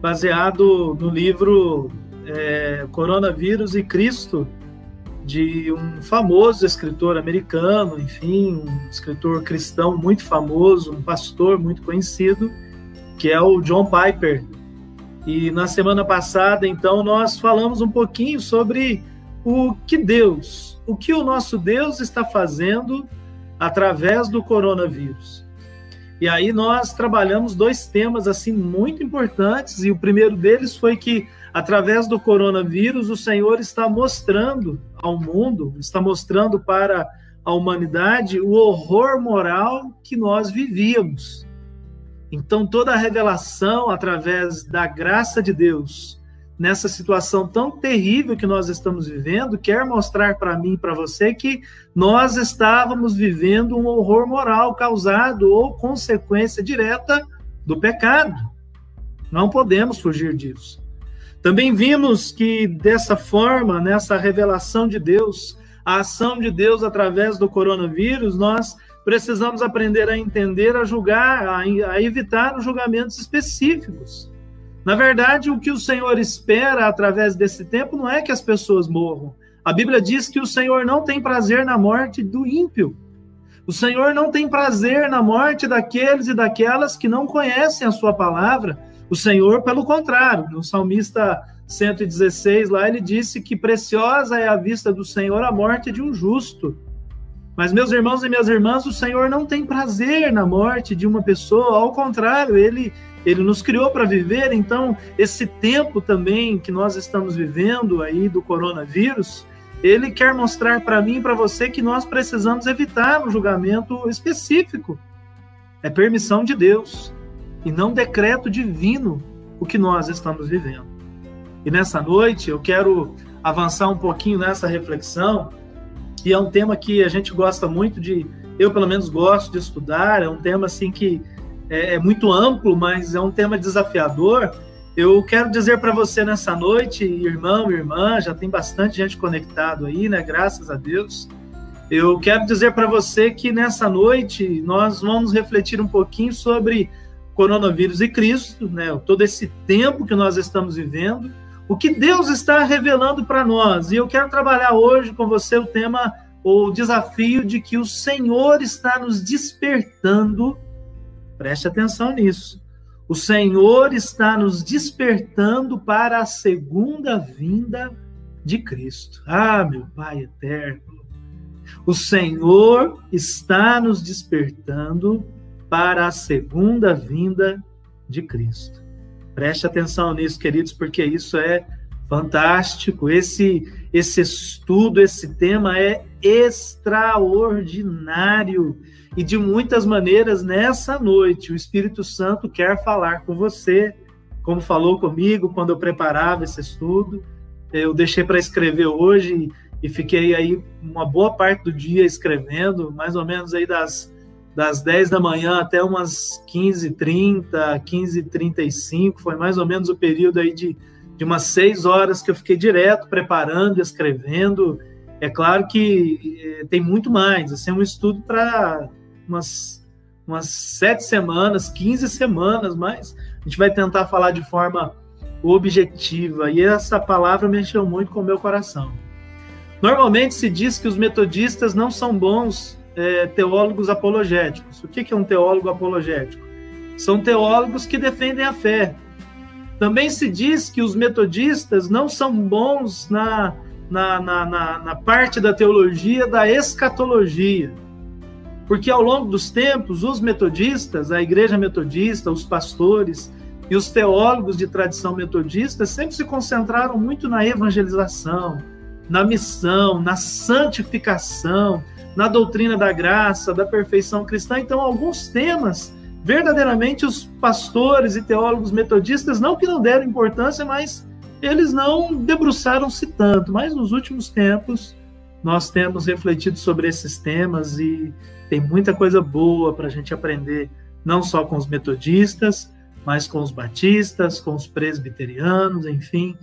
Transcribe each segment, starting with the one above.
baseado no livro é, Coronavírus e Cristo, de um famoso escritor americano, enfim, um escritor cristão muito famoso, um pastor muito conhecido, que é o John Piper. E na semana passada, então, nós falamos um pouquinho sobre o que Deus, o que o nosso Deus está fazendo através do coronavírus. E aí nós trabalhamos dois temas assim muito importantes, e o primeiro deles foi que através do coronavírus o Senhor está mostrando ao mundo, está mostrando para a humanidade o horror moral que nós vivíamos. Então toda a revelação através da graça de Deus nessa situação tão terrível que nós estamos vivendo, quer mostrar para mim e para você que nós estávamos vivendo um horror moral causado ou consequência direta do pecado. Não podemos fugir disso. Também vimos que dessa forma, nessa revelação de Deus, a ação de Deus através do coronavírus, nós precisamos aprender a entender, a julgar, a, evitar os julgamentos específicos. Na verdade, o que o Senhor espera através desse tempo não é que as pessoas morram. A Bíblia diz que o Senhor não tem prazer na morte do ímpio. O Senhor não tem prazer na morte daqueles e daquelas que não conhecem a sua palavra. O Senhor, pelo contrário, no Salmista 116, lá ele disse que preciosa é a vista do Senhor a morte de um justo. Mas, meus irmãos e minhas irmãs, o Senhor não tem prazer na morte de uma pessoa, ao contrário, ele ele nos criou para viver, então esse tempo também que nós estamos vivendo aí do coronavírus, ele quer mostrar para mim e para você que nós precisamos evitar um julgamento específico. É permissão de Deus e não decreto divino o que nós estamos vivendo. E nessa noite eu quero avançar um pouquinho nessa reflexão, que é um tema que a gente gosta muito de, eu pelo menos gosto de estudar, é um tema assim que é, é muito amplo, mas é um tema desafiador. Eu quero dizer para você nessa noite, irmão, irmã, já tem bastante gente conectado aí, né? Graças a Deus. Eu quero dizer para você que nessa noite nós vamos refletir um pouquinho sobre coronavírus e Cristo, né? Todo esse tempo que nós estamos vivendo, o que Deus está revelando para nós. E eu quero trabalhar hoje com você o tema, o desafio de que o Senhor está nos despertando Preste atenção nisso. O Senhor está nos despertando para a segunda vinda de Cristo. Ah, meu Pai eterno. O Senhor está nos despertando para a segunda vinda de Cristo. Preste atenção nisso, queridos, porque isso é fantástico. Esse esse estudo, esse tema é extraordinário. E de muitas maneiras, nessa noite, o Espírito Santo quer falar com você, como falou comigo quando eu preparava esse estudo. Eu deixei para escrever hoje e fiquei aí uma boa parte do dia escrevendo, mais ou menos aí das, das 10 da manhã até umas 15h30, 15h35, foi mais ou menos o período aí de, de umas seis horas que eu fiquei direto preparando, escrevendo. É claro que eh, tem muito mais, assim, é um estudo para umas, umas sete semanas, 15 semanas, mas a gente vai tentar falar de forma objetiva. E essa palavra mexeu muito com o meu coração. Normalmente se diz que os metodistas não são bons é, teólogos apologéticos. O que, é um teólogo apologético? São teólogos que defendem a fé. Também se diz que os metodistas não são bons na, na, na, na, na parte da teologia da escatologia. Porque ao longo dos tempos, os metodistas, a igreja metodista, os pastores e os teólogos de tradição metodista sempre se concentraram muito na evangelização, na missão, na santificação, na doutrina da graça, da perfeição cristã. Então, alguns temas, verdadeiramente, os pastores e teólogos metodistas, não que não deram importância, mas eles não debruçaram-se tanto. Mas nos últimos tempos, nós temos refletido sobre esses temas e tem muita coisa boa para a gente aprender, não só com os metodistas, mas com os batistas, com os presbiterianos, enfim,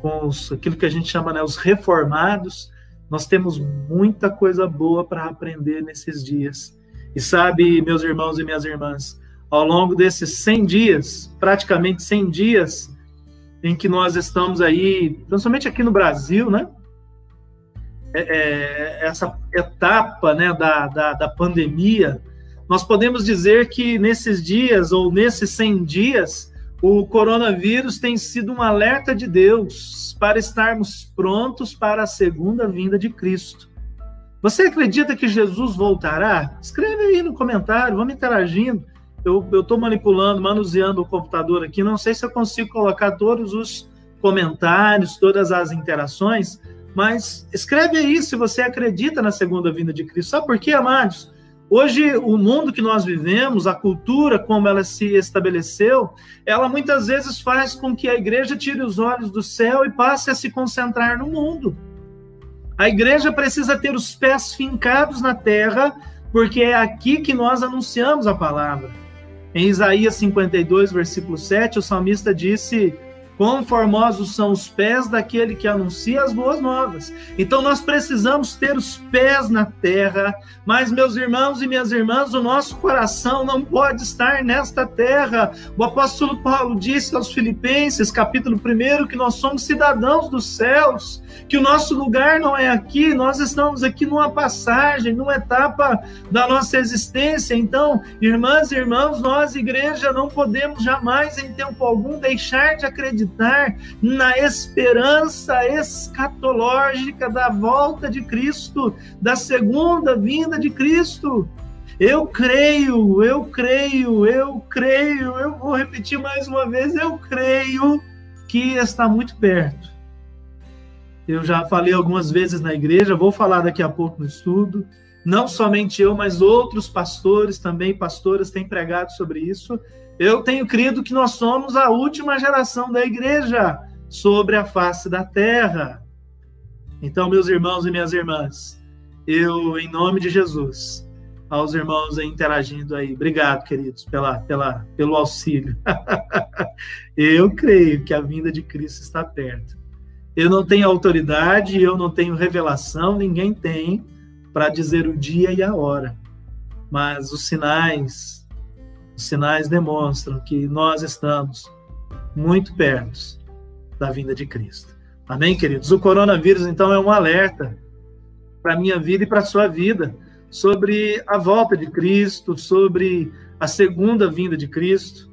com os, aquilo que a gente chama né, os reformados. Nós temos muita coisa boa para aprender nesses dias. E sabe, meus irmãos e minhas irmãs, ao longo desses 100 dias, praticamente 100 dias, em que nós estamos aí, principalmente aqui no Brasil, né? É, é, essa etapa né, da, da, da pandemia, nós podemos dizer que nesses dias, ou nesses 100 dias, o coronavírus tem sido um alerta de Deus para estarmos prontos para a segunda vinda de Cristo. Você acredita que Jesus voltará? Escreve aí no comentário, vamos interagindo. Eu estou manipulando, manuseando o computador aqui, não sei se eu consigo colocar todos os comentários, todas as interações, mas escreve aí se você acredita na segunda vinda de Cristo. Sabe por quê, amados? Hoje, o mundo que nós vivemos, a cultura como ela se estabeleceu, ela muitas vezes faz com que a igreja tire os olhos do céu e passe a se concentrar no mundo. A igreja precisa ter os pés fincados na terra, porque é aqui que nós anunciamos a palavra. Em Isaías 52, versículo 7, o salmista disse: Quão formosos são os pés daquele que anuncia as boas novas. Então nós precisamos ter os pés na terra, mas meus irmãos e minhas irmãs, o nosso coração não pode estar nesta terra. O apóstolo Paulo disse aos Filipenses, capítulo 1, que nós somos cidadãos dos céus, que o nosso lugar não é aqui, nós estamos aqui numa passagem, numa etapa da nossa existência. Então, irmãs e irmãos, nós, igreja, não podemos jamais, em tempo algum, deixar de acreditar acreditar na esperança escatológica da volta de Cristo, da segunda vinda de Cristo. Eu creio, eu creio, eu creio, eu vou repetir mais uma vez, eu creio que está muito perto. Eu já falei algumas vezes na igreja, vou falar daqui a pouco no estudo. Não somente eu, mas outros pastores também, pastoras, têm pregado sobre isso. Eu tenho crido que nós somos a última geração da igreja sobre a face da terra. Então, meus irmãos e minhas irmãs, eu, em nome de Jesus, aos irmãos aí interagindo aí, obrigado, queridos, pela, pela, pelo auxílio. eu creio que a vinda de Cristo está perto. Eu não tenho autoridade, eu não tenho revelação, ninguém tem para dizer o dia e a hora. Mas os sinais os sinais demonstram que nós estamos muito perto da vinda de Cristo. Amém, queridos? O coronavírus, então, é um alerta para a minha vida e para a sua vida sobre a volta de Cristo, sobre a segunda vinda de Cristo.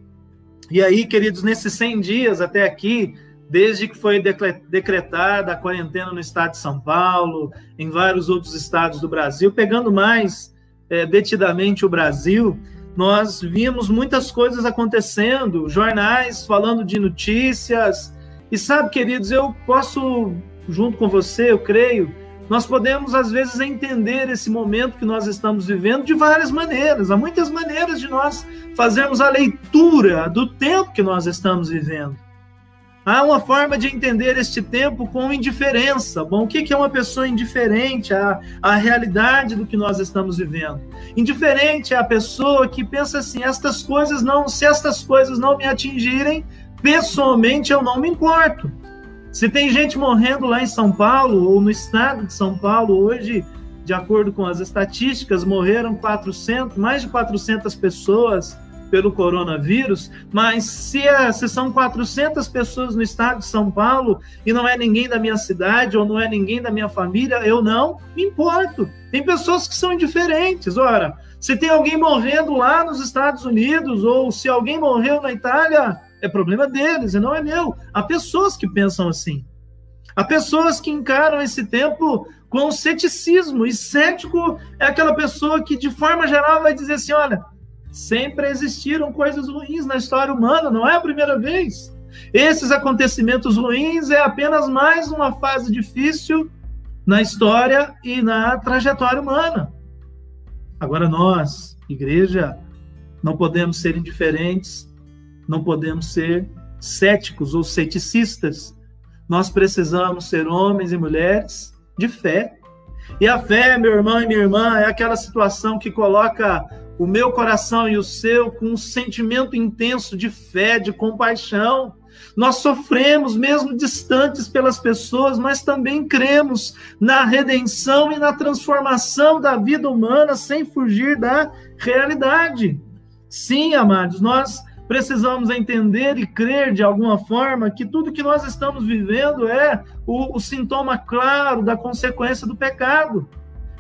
E aí, queridos, nesses 100 dias até aqui, desde que foi decretada a quarentena no estado de São Paulo, em vários outros estados do Brasil, pegando mais é, detidamente o Brasil, nós vimos muitas coisas acontecendo, jornais falando de notícias. E sabe, queridos, eu posso, junto com você, eu creio, nós podemos às vezes entender esse momento que nós estamos vivendo de várias maneiras. Há muitas maneiras de nós fazermos a leitura do tempo que nós estamos vivendo. Há uma forma de entender este tempo com indiferença. Bom, o que é uma pessoa indiferente à, à realidade do que nós estamos vivendo? Indiferente é a pessoa que pensa assim: estas coisas não, se estas coisas não me atingirem, pessoalmente eu não me importo. Se tem gente morrendo lá em São Paulo ou no estado de São Paulo hoje, de acordo com as estatísticas, morreram 400, mais de 400 pessoas pelo coronavírus, mas se, é, se são 400 pessoas no estado de São Paulo e não é ninguém da minha cidade ou não é ninguém da minha família, eu não me importo. Tem pessoas que são indiferentes. Ora, se tem alguém morrendo lá nos Estados Unidos ou se alguém morreu na Itália, é problema deles e não é meu. Há pessoas que pensam assim. Há pessoas que encaram esse tempo com ceticismo. E cético é aquela pessoa que, de forma geral, vai dizer assim: olha, Sempre existiram coisas ruins na história humana, não é a primeira vez. Esses acontecimentos ruins é apenas mais uma fase difícil na história e na trajetória humana. Agora, nós, igreja, não podemos ser indiferentes, não podemos ser céticos ou ceticistas. Nós precisamos ser homens e mulheres de fé. E a fé, meu irmão e minha irmã, é aquela situação que coloca o meu coração e o seu com um sentimento intenso de fé, de compaixão. Nós sofremos, mesmo distantes pelas pessoas, mas também cremos na redenção e na transformação da vida humana sem fugir da realidade. Sim, amados, nós precisamos entender e crer de alguma forma que tudo que nós estamos vivendo é o, o sintoma claro da consequência do pecado.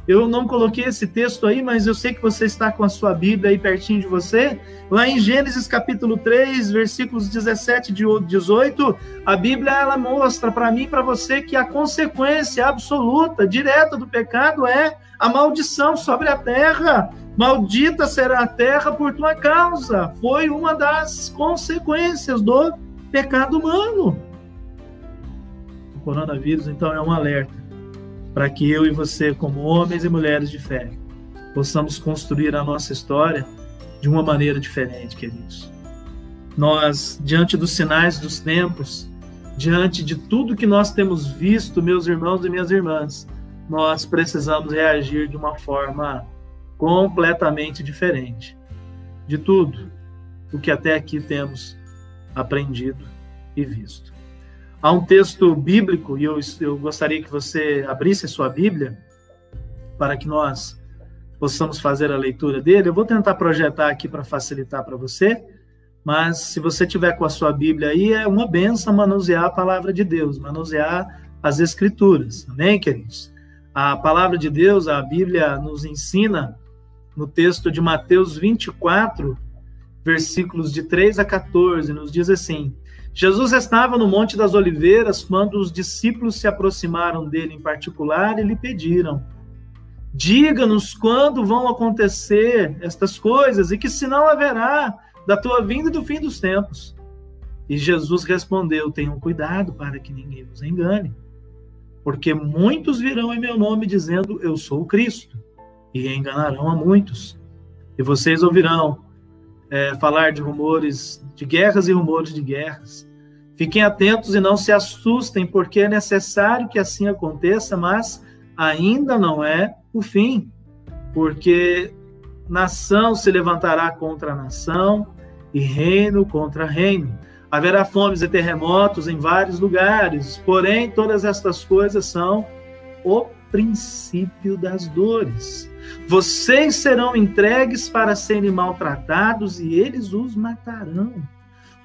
Eu não coloquei esse texto aí, mas eu sei que você está com a sua Bíblia aí pertinho de você. Lá em Gênesis capítulo 3, versículos 17 e 18, a Bíblia ela mostra para mim e para você que a consequência absoluta, direta do pecado é a maldição sobre a terra. Maldita será a terra por tua causa. Foi uma das consequências do pecado humano. O coronavírus, então, é um alerta para que eu e você, como homens e mulheres de fé, possamos construir a nossa história de uma maneira diferente, queridos. Nós, diante dos sinais dos tempos, diante de tudo que nós temos visto, meus irmãos e minhas irmãs, nós precisamos reagir de uma forma completamente diferente de tudo o que até aqui temos aprendido e visto. Há um texto bíblico, e eu, eu gostaria que você abrisse a sua Bíblia, para que nós possamos fazer a leitura dele. Eu vou tentar projetar aqui para facilitar para você, mas se você tiver com a sua Bíblia aí, é uma benção manusear a palavra de Deus, manusear as Escrituras. Amém, queridos? A palavra de Deus, a Bíblia nos ensina no texto de Mateus 24, versículos de 3 a 14, nos diz assim: Jesus estava no Monte das Oliveiras quando os discípulos se aproximaram dele em particular e lhe pediram: Diga-nos quando vão acontecer estas coisas e que sinal haverá da tua vinda e do fim dos tempos. E Jesus respondeu: Tenham cuidado para que ninguém vos engane, porque muitos virão em meu nome dizendo: Eu sou o Cristo, e enganarão a muitos. E vocês ouvirão é, falar de rumores de guerras e rumores de guerras. Fiquem atentos e não se assustem, porque é necessário que assim aconteça, mas ainda não é o fim, porque nação se levantará contra nação e reino contra reino. Haverá fomes e terremotos em vários lugares, porém todas estas coisas são o princípio das dores. Vocês serão entregues para serem maltratados e eles os matarão.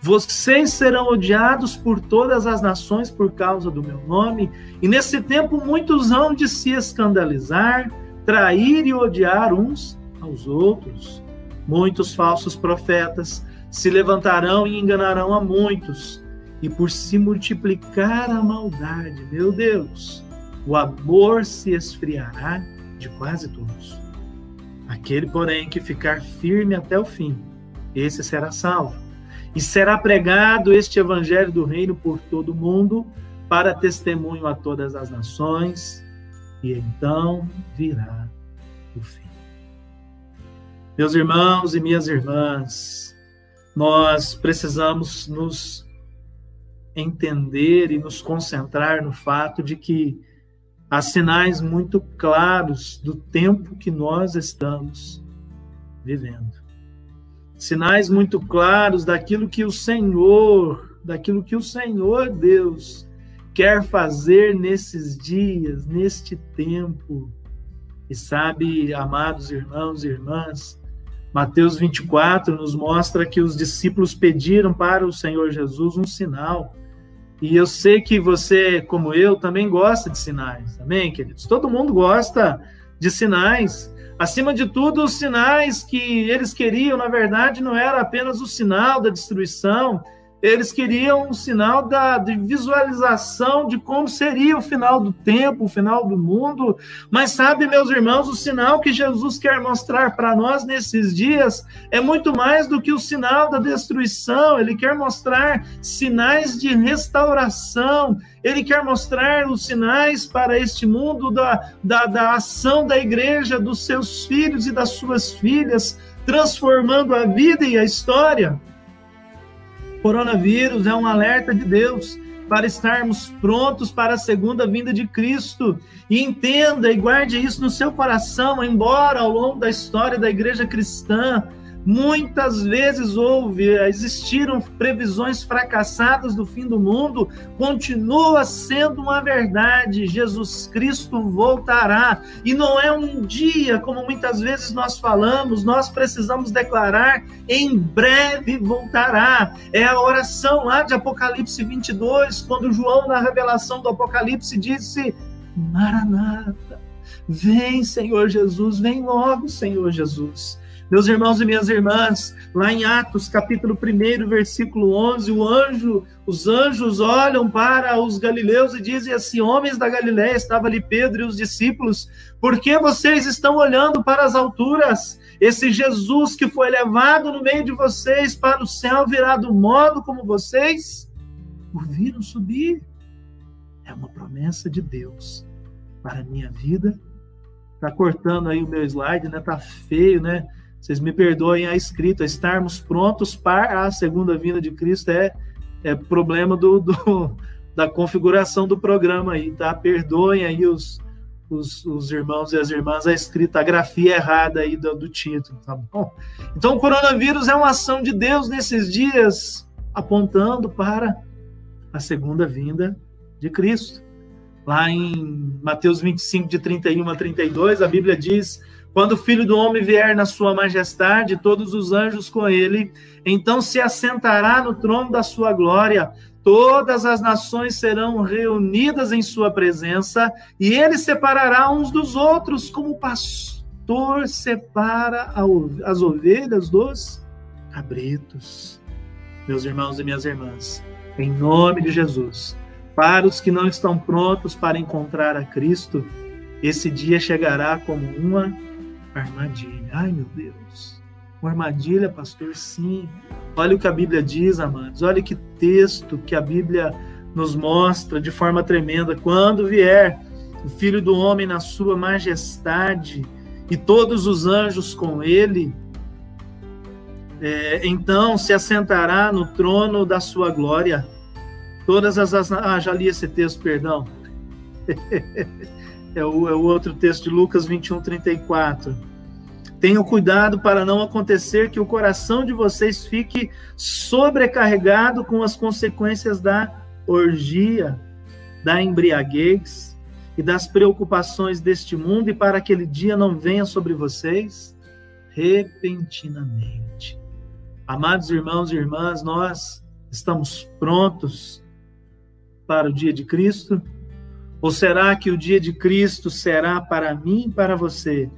Vocês serão odiados por todas as nações por causa do meu nome, e nesse tempo muitos hão de se escandalizar, trair e odiar uns aos outros. Muitos falsos profetas se levantarão e enganarão a muitos, e por se multiplicar a maldade, meu Deus, o amor se esfriará de quase todos. Aquele, porém, que ficar firme até o fim, esse será salvo. E será pregado este evangelho do reino por todo o mundo, para testemunho a todas as nações, e então virá o fim. Meus irmãos e minhas irmãs, nós precisamos nos entender e nos concentrar no fato de que há sinais muito claros do tempo que nós estamos vivendo. Sinais muito claros daquilo que o Senhor, daquilo que o Senhor Deus quer fazer nesses dias, neste tempo. E sabe, amados irmãos e irmãs, Mateus 24 nos mostra que os discípulos pediram para o Senhor Jesus um sinal. E eu sei que você, como eu, também gosta de sinais. Amém, queridos? Todo mundo gosta de sinais. Acima de tudo, os sinais que eles queriam, na verdade, não era apenas o sinal da destruição, eles queriam um sinal da, de visualização de como seria o final do tempo, o final do mundo. Mas sabe, meus irmãos, o sinal que Jesus quer mostrar para nós nesses dias é muito mais do que o sinal da destruição. Ele quer mostrar sinais de restauração. Ele quer mostrar os sinais para este mundo da, da, da ação da igreja, dos seus filhos e das suas filhas, transformando a vida e a história coronavírus é um alerta de Deus para estarmos prontos para a segunda vinda de Cristo. E entenda e guarde isso no seu coração, embora ao longo da história da igreja cristã Muitas vezes houve, existiram previsões fracassadas do fim do mundo, continua sendo uma verdade. Jesus Cristo voltará. E não é um dia, como muitas vezes nós falamos, nós precisamos declarar: em breve voltará. É a oração lá de Apocalipse 22, quando João, na revelação do Apocalipse, disse: Maranata, vem, Senhor Jesus, vem logo, Senhor Jesus. Meus irmãos e minhas irmãs, lá em Atos, capítulo 1, versículo 11, o anjo, os anjos olham para os galileus e dizem assim: Homens da Galiléia, estava ali Pedro e os discípulos, por que vocês estão olhando para as alturas? Esse Jesus que foi levado no meio de vocês para o céu virá do modo como vocês o viram subir. É uma promessa de Deus para a minha vida. Tá cortando aí o meu slide, né? Tá feio, né? Vocês me perdoem a escrita, estarmos prontos para a segunda vinda de Cristo é, é problema do, do, da configuração do programa aí, tá? Perdoem aí os, os, os, irmãos e as irmãs a escrita, a grafia errada aí do, do título, tá bom? Então, o coronavírus é uma ação de Deus nesses dias, apontando para a segunda vinda de Cristo. Lá em Mateus 25, de 31 a 32, a Bíblia diz quando o filho do homem vier na sua majestade, todos os anjos com ele, então se assentará no trono da sua glória. Todas as nações serão reunidas em sua presença, e ele separará uns dos outros, como o pastor separa as ovelhas dos cabritos. Meus irmãos e minhas irmãs, em nome de Jesus, para os que não estão prontos para encontrar a Cristo, esse dia chegará como uma armadilha. Ai, meu Deus. Uma armadilha, pastor? Sim. Olha o que a Bíblia diz, amados. Olha que texto que a Bíblia nos mostra de forma tremenda. Quando vier o Filho do Homem na sua majestade e todos os anjos com ele, é, então se assentará no trono da sua glória. Todas as. Ah, já li esse texto, perdão. é o, é o outro texto de Lucas 21, 34. Tenham cuidado para não acontecer que o coração de vocês fique sobrecarregado com as consequências da orgia, da embriaguez e das preocupações deste mundo, e para aquele dia não venha sobre vocês repentinamente. Amados irmãos e irmãs, nós estamos prontos para o dia de Cristo? Ou será que o dia de Cristo será para mim e para você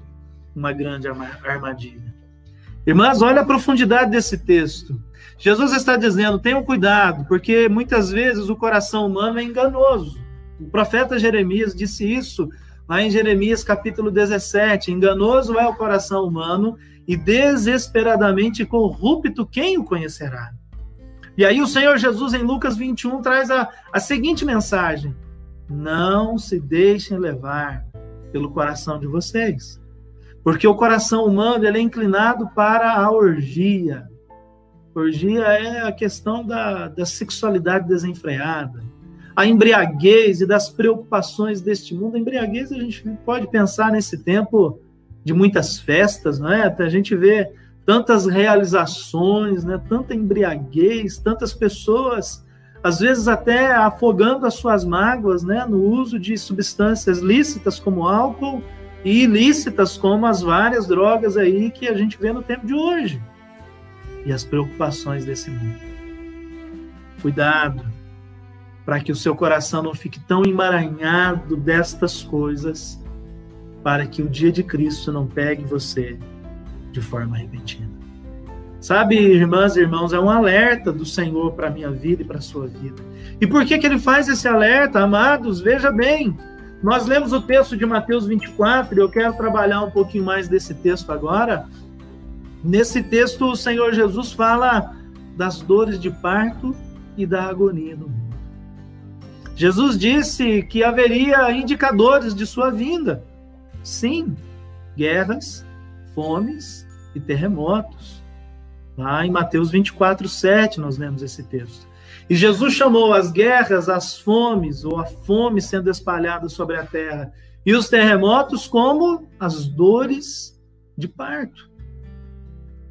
uma grande armadilha? Irmãs, olha a profundidade desse texto. Jesus está dizendo: tenham cuidado, porque muitas vezes o coração humano é enganoso. O profeta Jeremias disse isso lá em Jeremias capítulo 17: enganoso é o coração humano e desesperadamente corrupto quem o conhecerá. E aí o Senhor Jesus em Lucas 21 traz a, a seguinte mensagem: não se deixem levar pelo coração de vocês. Porque o coração humano ele é inclinado para a orgia. Orgia é a questão da, da sexualidade desenfreada, a embriaguez e das preocupações deste mundo. A embriaguez a gente pode pensar nesse tempo de muitas festas, não é? A gente vê tantas realizações, né? tanta embriaguez, tantas pessoas às vezes até afogando as suas mágoas né, no uso de substâncias lícitas como álcool e ilícitas como as várias drogas aí que a gente vê no tempo de hoje. E as preocupações desse mundo. Cuidado para que o seu coração não fique tão emaranhado destas coisas, para que o dia de Cristo não pegue você de forma repentina. Sabe, irmãs e irmãos, é um alerta do Senhor para a minha vida e para a sua vida. E por que, que ele faz esse alerta, amados? Veja bem, nós lemos o texto de Mateus 24 e eu quero trabalhar um pouquinho mais desse texto agora. Nesse texto, o Senhor Jesus fala das dores de parto e da agonia no mundo. Jesus disse que haveria indicadores de sua vinda. Sim, guerras, fomes e terremotos. Lá em Mateus 24, 7, nós lemos esse texto. E Jesus chamou as guerras, as fomes, ou a fome sendo espalhada sobre a terra, e os terremotos como as dores de parto.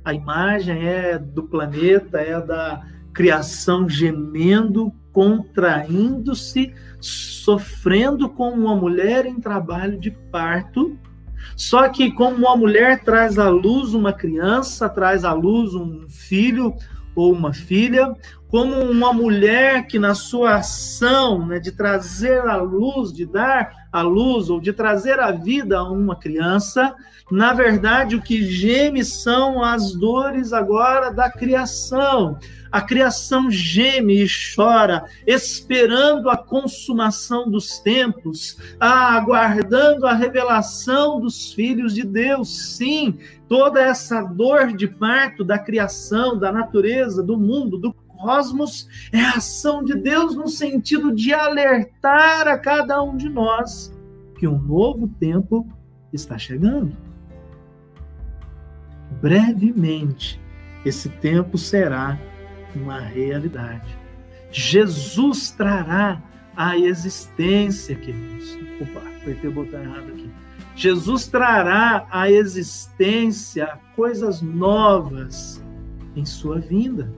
A imagem é do planeta, é da criação gemendo, contraindo-se, sofrendo como uma mulher em trabalho de parto. Só que, como uma mulher traz à luz uma criança, traz à luz um filho ou uma filha, como uma mulher que, na sua ação né, de trazer a luz, de dar a luz ou de trazer a vida a uma criança, na verdade, o que geme são as dores agora da criação. A criação geme e chora, esperando a consumação dos tempos, aguardando a revelação dos filhos de Deus. Sim, toda essa dor de parto da criação, da natureza, do mundo, do cosmos, é a ação de Deus no sentido de alertar a cada um de nós que um novo tempo está chegando. Brevemente, esse tempo será uma realidade. Jesus trará a existência, queridos. Opa, apertei o botão errado aqui. Jesus trará a existência coisas novas em sua vinda.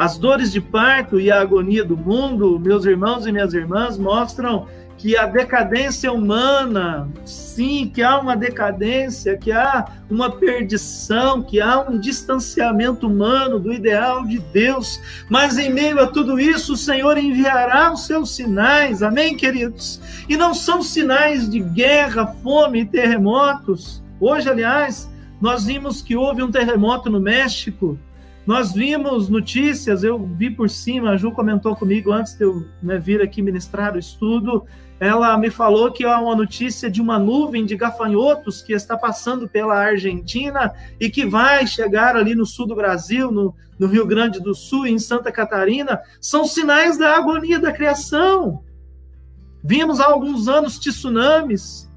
As dores de parto e a agonia do mundo, meus irmãos e minhas irmãs, mostram que a decadência humana, sim, que há uma decadência, que há uma perdição, que há um distanciamento humano do ideal de Deus, mas em meio a tudo isso, o Senhor enviará os seus sinais, amém, queridos? E não são sinais de guerra, fome e terremotos. Hoje, aliás, nós vimos que houve um terremoto no México, nós vimos notícias, eu vi por cima, a Ju comentou comigo antes de eu né, vir aqui ministrar o estudo, ela me falou que há uma notícia de uma nuvem de gafanhotos que está passando pela Argentina e que vai chegar ali no sul do Brasil, no, no Rio Grande do Sul em Santa Catarina. São sinais da agonia da criação. Vimos há alguns anos tsunamis,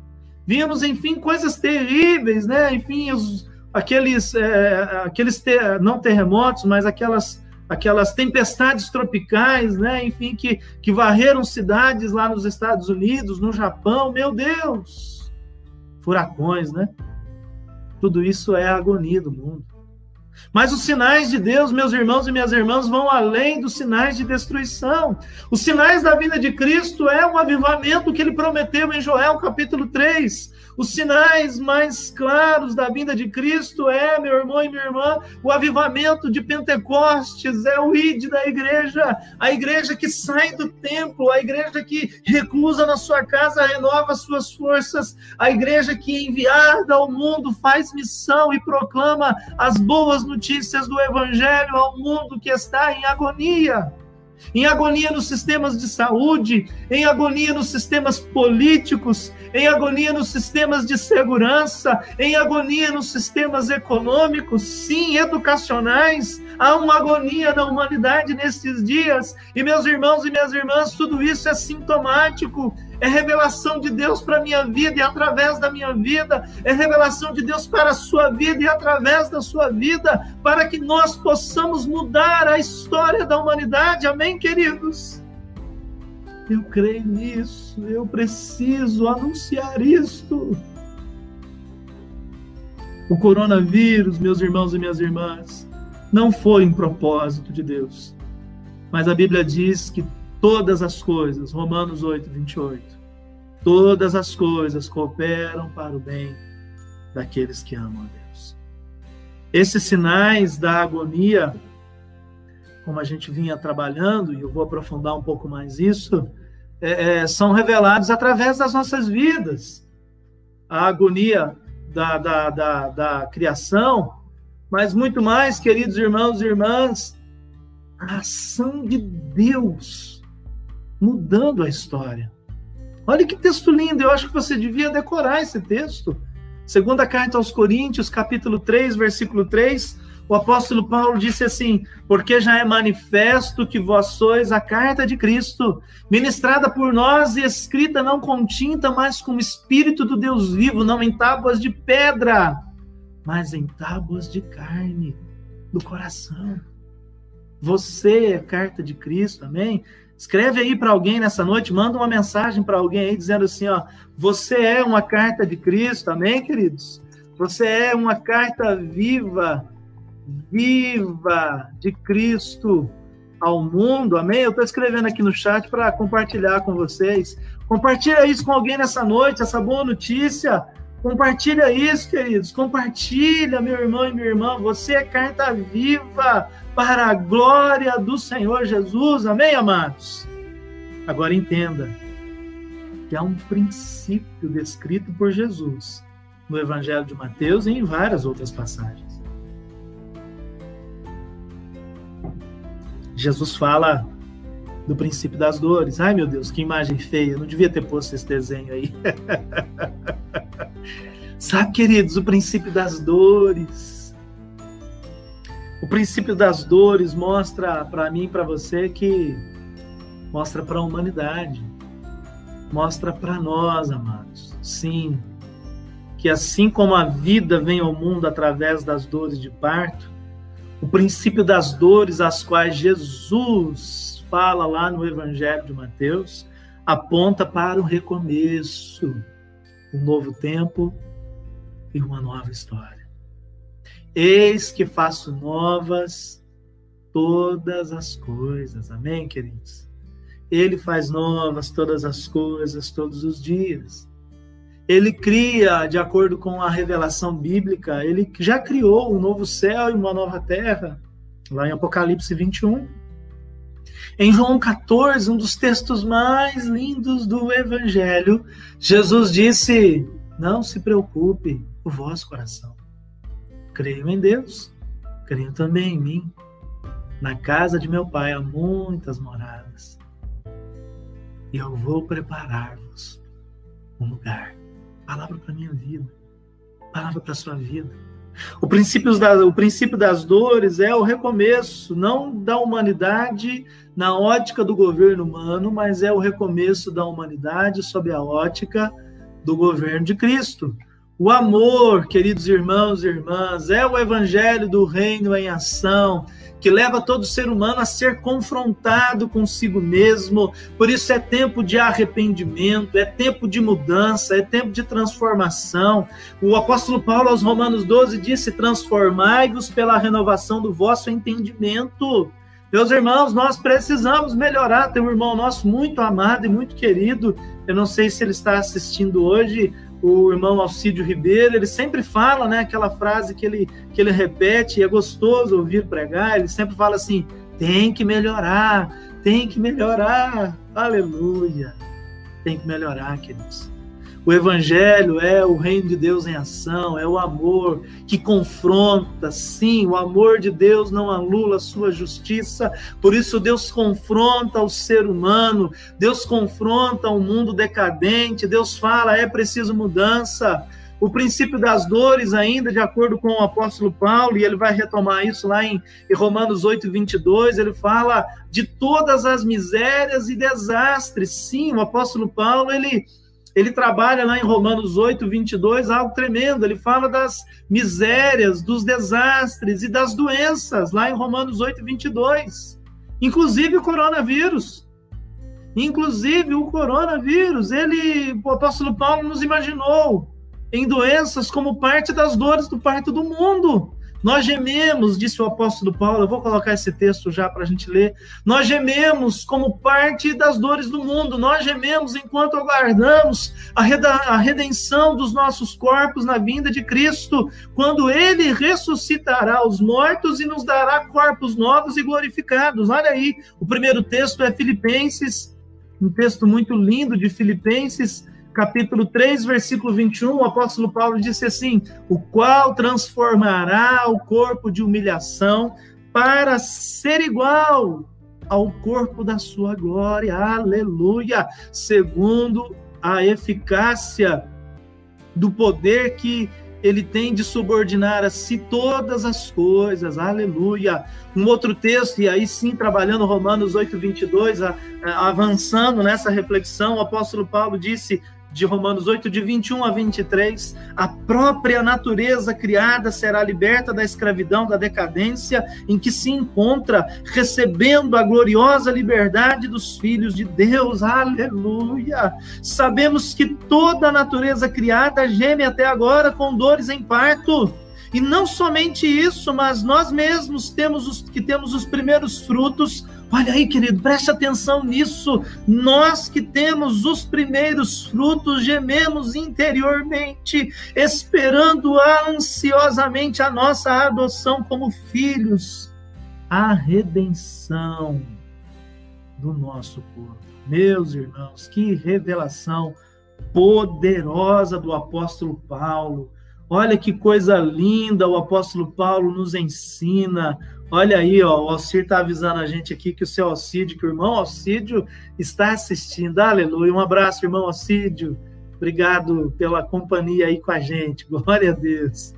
vimos, enfim, coisas terríveis, né? Enfim, os, aqueles, é, aqueles ter, não terremotos, mas aquelas aquelas tempestades tropicais, né? Enfim, que, que varreram cidades lá nos Estados Unidos, no Japão, meu Deus! Furacões, né? Tudo isso é a agonia do mundo. Mas os sinais de Deus, meus irmãos e minhas irmãs, vão além dos sinais de destruição. Os sinais da vinda de Cristo é um avivamento que ele prometeu em Joel capítulo 3. Os sinais mais claros da vinda de Cristo é, meu irmão e minha irmã, o avivamento de Pentecostes, é o id da igreja, a igreja que sai do templo, a igreja que reclusa na sua casa renova suas forças, a igreja que enviada ao mundo faz missão e proclama as boas notícias do evangelho ao mundo que está em agonia em agonia nos sistemas de saúde, em agonia nos sistemas políticos, em agonia nos sistemas de segurança, em agonia nos sistemas econômicos, sim, educacionais. Há uma agonia na humanidade nesses dias. E meus irmãos e minhas irmãs, tudo isso é sintomático é revelação de Deus para a minha vida e através da minha vida, é revelação de Deus para a sua vida e através da sua vida, para que nós possamos mudar a história da humanidade. Amém, queridos? Eu creio nisso, eu preciso anunciar isto. O coronavírus, meus irmãos e minhas irmãs, não foi um propósito de Deus. Mas a Bíblia diz que todas as coisas, Romanos 8, 28, todas as coisas cooperam para o bem daqueles que amam a Deus. Esses sinais da agonia, como a gente vinha trabalhando, e eu vou aprofundar um pouco mais isso, é, é, são revelados através das nossas vidas. A agonia da, da, da, da criação, mas muito mais, queridos irmãos e irmãs, a ação de Deus mudando a história. Olha que texto lindo, eu acho que você devia decorar esse texto. Segunda carta aos Coríntios, capítulo 3, versículo 3, o apóstolo Paulo disse assim: Porque já é manifesto que vós sois a carta de Cristo, ministrada por nós e escrita não com tinta, mas com o Espírito do Deus vivo, não em tábuas de pedra, mas em tábuas de carne, do coração. Você é carta de Cristo, amém? Escreve aí para alguém nessa noite, manda uma mensagem para alguém aí dizendo assim, ó, você é uma carta de Cristo, amém, queridos? Você é uma carta viva viva de Cristo ao mundo, amém? Eu estou escrevendo aqui no chat para compartilhar com vocês. Compartilha isso com alguém nessa noite, essa boa notícia. Compartilha isso, queridos. Compartilha, meu irmão e minha irmã. Você é carta viva para a glória do Senhor Jesus. Amém, amados? Agora entenda que há um princípio descrito por Jesus no Evangelho de Mateus e em várias outras passagens. Jesus fala do princípio das dores. Ai, meu Deus, que imagem feia. Não devia ter posto esse desenho aí. Sabe, queridos, o princípio das dores. O princípio das dores mostra para mim para você que mostra para a humanidade. Mostra para nós, amados. Sim, que assim como a vida vem ao mundo através das dores de parto, o princípio das dores às quais Jesus fala lá no Evangelho de Mateus aponta para o recomeço, um novo tempo e uma nova história. Eis que faço novas todas as coisas. Amém, queridos? Ele faz novas todas as coisas todos os dias ele cria, de acordo com a revelação bíblica, ele já criou um novo céu e uma nova terra, lá em Apocalipse 21. Em João 14, um dos textos mais lindos do Evangelho, Jesus disse: Não se preocupe o vosso coração. Creio em Deus, creio também em mim. Na casa de meu pai há muitas moradas. E eu vou preparar-vos um lugar palavra para minha vida, palavra para sua vida. O princípio, da, o princípio das dores é o recomeço, não da humanidade na ótica do governo humano, mas é o recomeço da humanidade sob a ótica do governo de Cristo. O amor, queridos irmãos e irmãs, é o evangelho do reino em ação, que leva todo ser humano a ser confrontado consigo mesmo. Por isso é tempo de arrependimento, é tempo de mudança, é tempo de transformação. O apóstolo Paulo aos Romanos 12 disse: Transformai-vos pela renovação do vosso entendimento. Meus irmãos, nós precisamos melhorar. Tem um irmão nosso muito amado e muito querido. Eu não sei se ele está assistindo hoje, o irmão Alcídio Ribeiro, ele sempre fala, né, aquela frase que ele, que ele repete, e é gostoso ouvir pregar, ele sempre fala assim, tem que melhorar, tem que melhorar, aleluia, tem que melhorar, queridos. O Evangelho é o reino de Deus em ação, é o amor que confronta. Sim, o amor de Deus não anula a sua justiça, por isso Deus confronta o ser humano, Deus confronta o mundo decadente, Deus fala: é preciso mudança. O princípio das dores, ainda, de acordo com o apóstolo Paulo, e ele vai retomar isso lá em, Romanos 8, 22, ele fala de todas as misérias e desastres. Sim, o apóstolo Paulo, ele ele trabalha lá em Romanos 8, 22, algo tremendo. Ele fala das misérias, dos desastres e das doenças, lá em Romanos 8, 22. Inclusive o coronavírus. Inclusive o coronavírus. Ele, o apóstolo Paulo nos imaginou em doenças como parte das dores do parto do mundo. Nós gememos, disse o apóstolo Paulo, eu vou colocar esse texto já para a gente ler. Nós gememos como parte das dores do mundo, nós gememos enquanto aguardamos a redenção dos nossos corpos na vinda de Cristo, quando ele ressuscitará os mortos e nos dará corpos novos e glorificados. Olha aí, o primeiro texto é Filipenses, um texto muito lindo de Filipenses capítulo 3, versículo 21, o apóstolo Paulo disse assim: O qual transformará o corpo de humilhação para ser igual ao corpo da sua glória, aleluia, segundo a eficácia do poder que ele tem de subordinar a si todas as coisas, aleluia. Um outro texto, e aí sim, trabalhando Romanos 8, 22, a, a, avançando nessa reflexão, o apóstolo Paulo disse: de Romanos 8, de 21 a 23, a própria natureza criada será liberta da escravidão, da decadência em que se encontra, recebendo a gloriosa liberdade dos filhos de Deus. Aleluia! Sabemos que toda a natureza criada geme até agora com dores em parto E não somente isso, mas nós mesmos temos os que temos os primeiros frutos. Olha aí, querido, preste atenção nisso. Nós que temos os primeiros frutos, gememos interiormente, esperando ansiosamente a nossa adoção como filhos, a redenção do nosso corpo. Meus irmãos, que revelação poderosa do apóstolo Paulo. Olha que coisa linda o apóstolo Paulo nos ensina. Olha aí, ó, o Alcir está avisando a gente aqui que o seu Alcídio, que o irmão Alcídio está assistindo. Aleluia. Um abraço, irmão Alcídio. Obrigado pela companhia aí com a gente. Glória a Deus.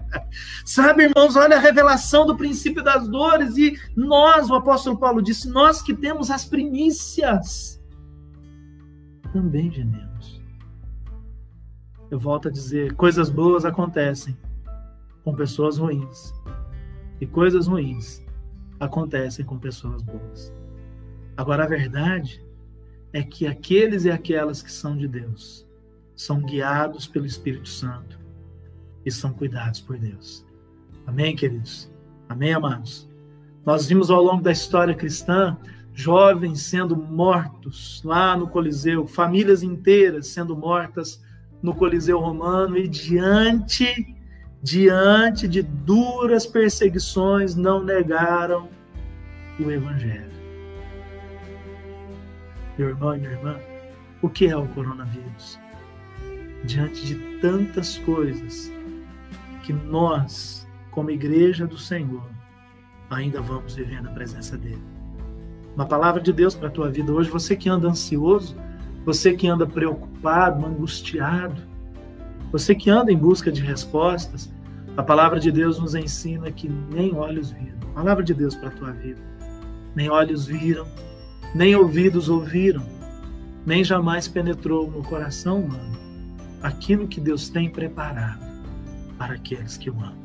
Sabe, irmãos, olha a revelação do princípio das dores. E nós, o apóstolo Paulo disse, nós que temos as primícias, também gememos. Eu volto a dizer, coisas boas acontecem com pessoas ruins. E coisas ruins acontecem com pessoas boas. Agora, a verdade é que aqueles e aquelas que são de Deus são guiados pelo Espírito Santo e são cuidados por Deus. Amém, queridos? Amém, amados? Nós vimos ao longo da história cristã jovens sendo mortos lá no Coliseu, famílias inteiras sendo mortas no Coliseu Romano e diante diante de duras perseguições não negaram o evangelho. Meu irmão e minha irmã, o que é o coronavírus? diante de tantas coisas que nós, como igreja do Senhor, ainda vamos viver na presença dele. Uma palavra de Deus para a tua vida hoje, você que anda ansioso, você que anda preocupado, angustiado, você que anda em busca de respostas, a palavra de Deus nos ensina que nem olhos viram. Palavra de Deus para a tua vida. Nem olhos viram, nem ouvidos ouviram, nem jamais penetrou no coração humano aquilo que Deus tem preparado para aqueles que o amam.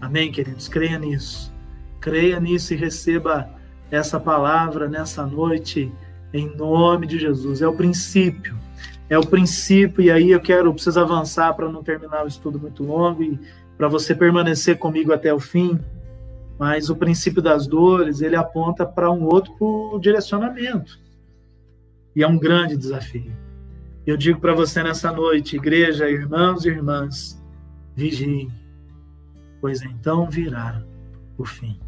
Amém, queridos? Creia nisso. Creia nisso e receba essa palavra nessa noite, em nome de Jesus. É o princípio. É o princípio, e aí eu quero, preciso avançar para não terminar o estudo muito longo e para você permanecer comigo até o fim. Mas o princípio das dores, ele aponta para um outro direcionamento. E é um grande desafio. Eu digo para você nessa noite, igreja, irmãos e irmãs, vigiem, pois então virá o fim.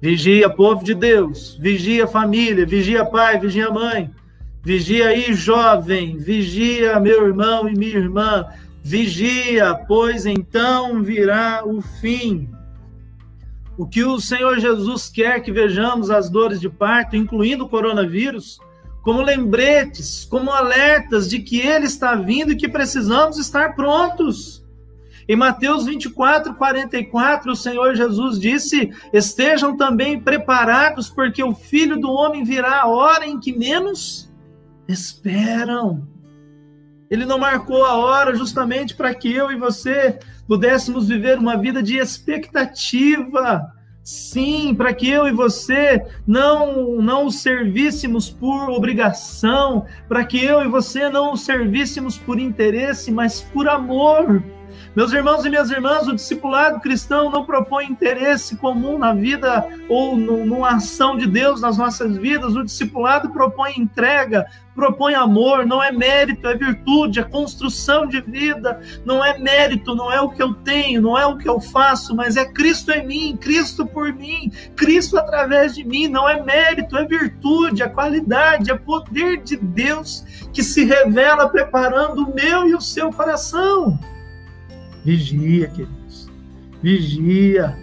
Vigia, povo de Deus, vigia família, vigia pai, vigia mãe, vigia aí, jovem, vigia meu irmão e minha irmã, vigia, pois então virá o fim. O que o Senhor Jesus quer que vejamos as dores de parto, incluindo o coronavírus, como lembretes, como alertas de que ele está vindo e que precisamos estar prontos. Em Mateus 24, 44, o Senhor Jesus disse: Estejam também preparados, porque o filho do homem virá a hora em que menos esperam. Ele não marcou a hora justamente para que eu e você pudéssemos viver uma vida de expectativa Sim, para que eu e você não não o servíssemos por obrigação, para que eu e você não o servíssemos por interesse, mas por amor. Meus irmãos e minhas irmãs, o discipulado cristão não propõe interesse comum na vida ou no, numa ação de Deus nas nossas vidas. O discipulado propõe entrega, propõe amor, não é mérito, é virtude, é construção de vida. Não é mérito, não é o que eu tenho, não é o que eu faço, mas é Cristo em mim, Cristo por mim, Cristo através de mim. Não é mérito, é virtude, é qualidade, é poder de Deus que se revela preparando o meu e o seu coração. Vigia, queridos. Vigia.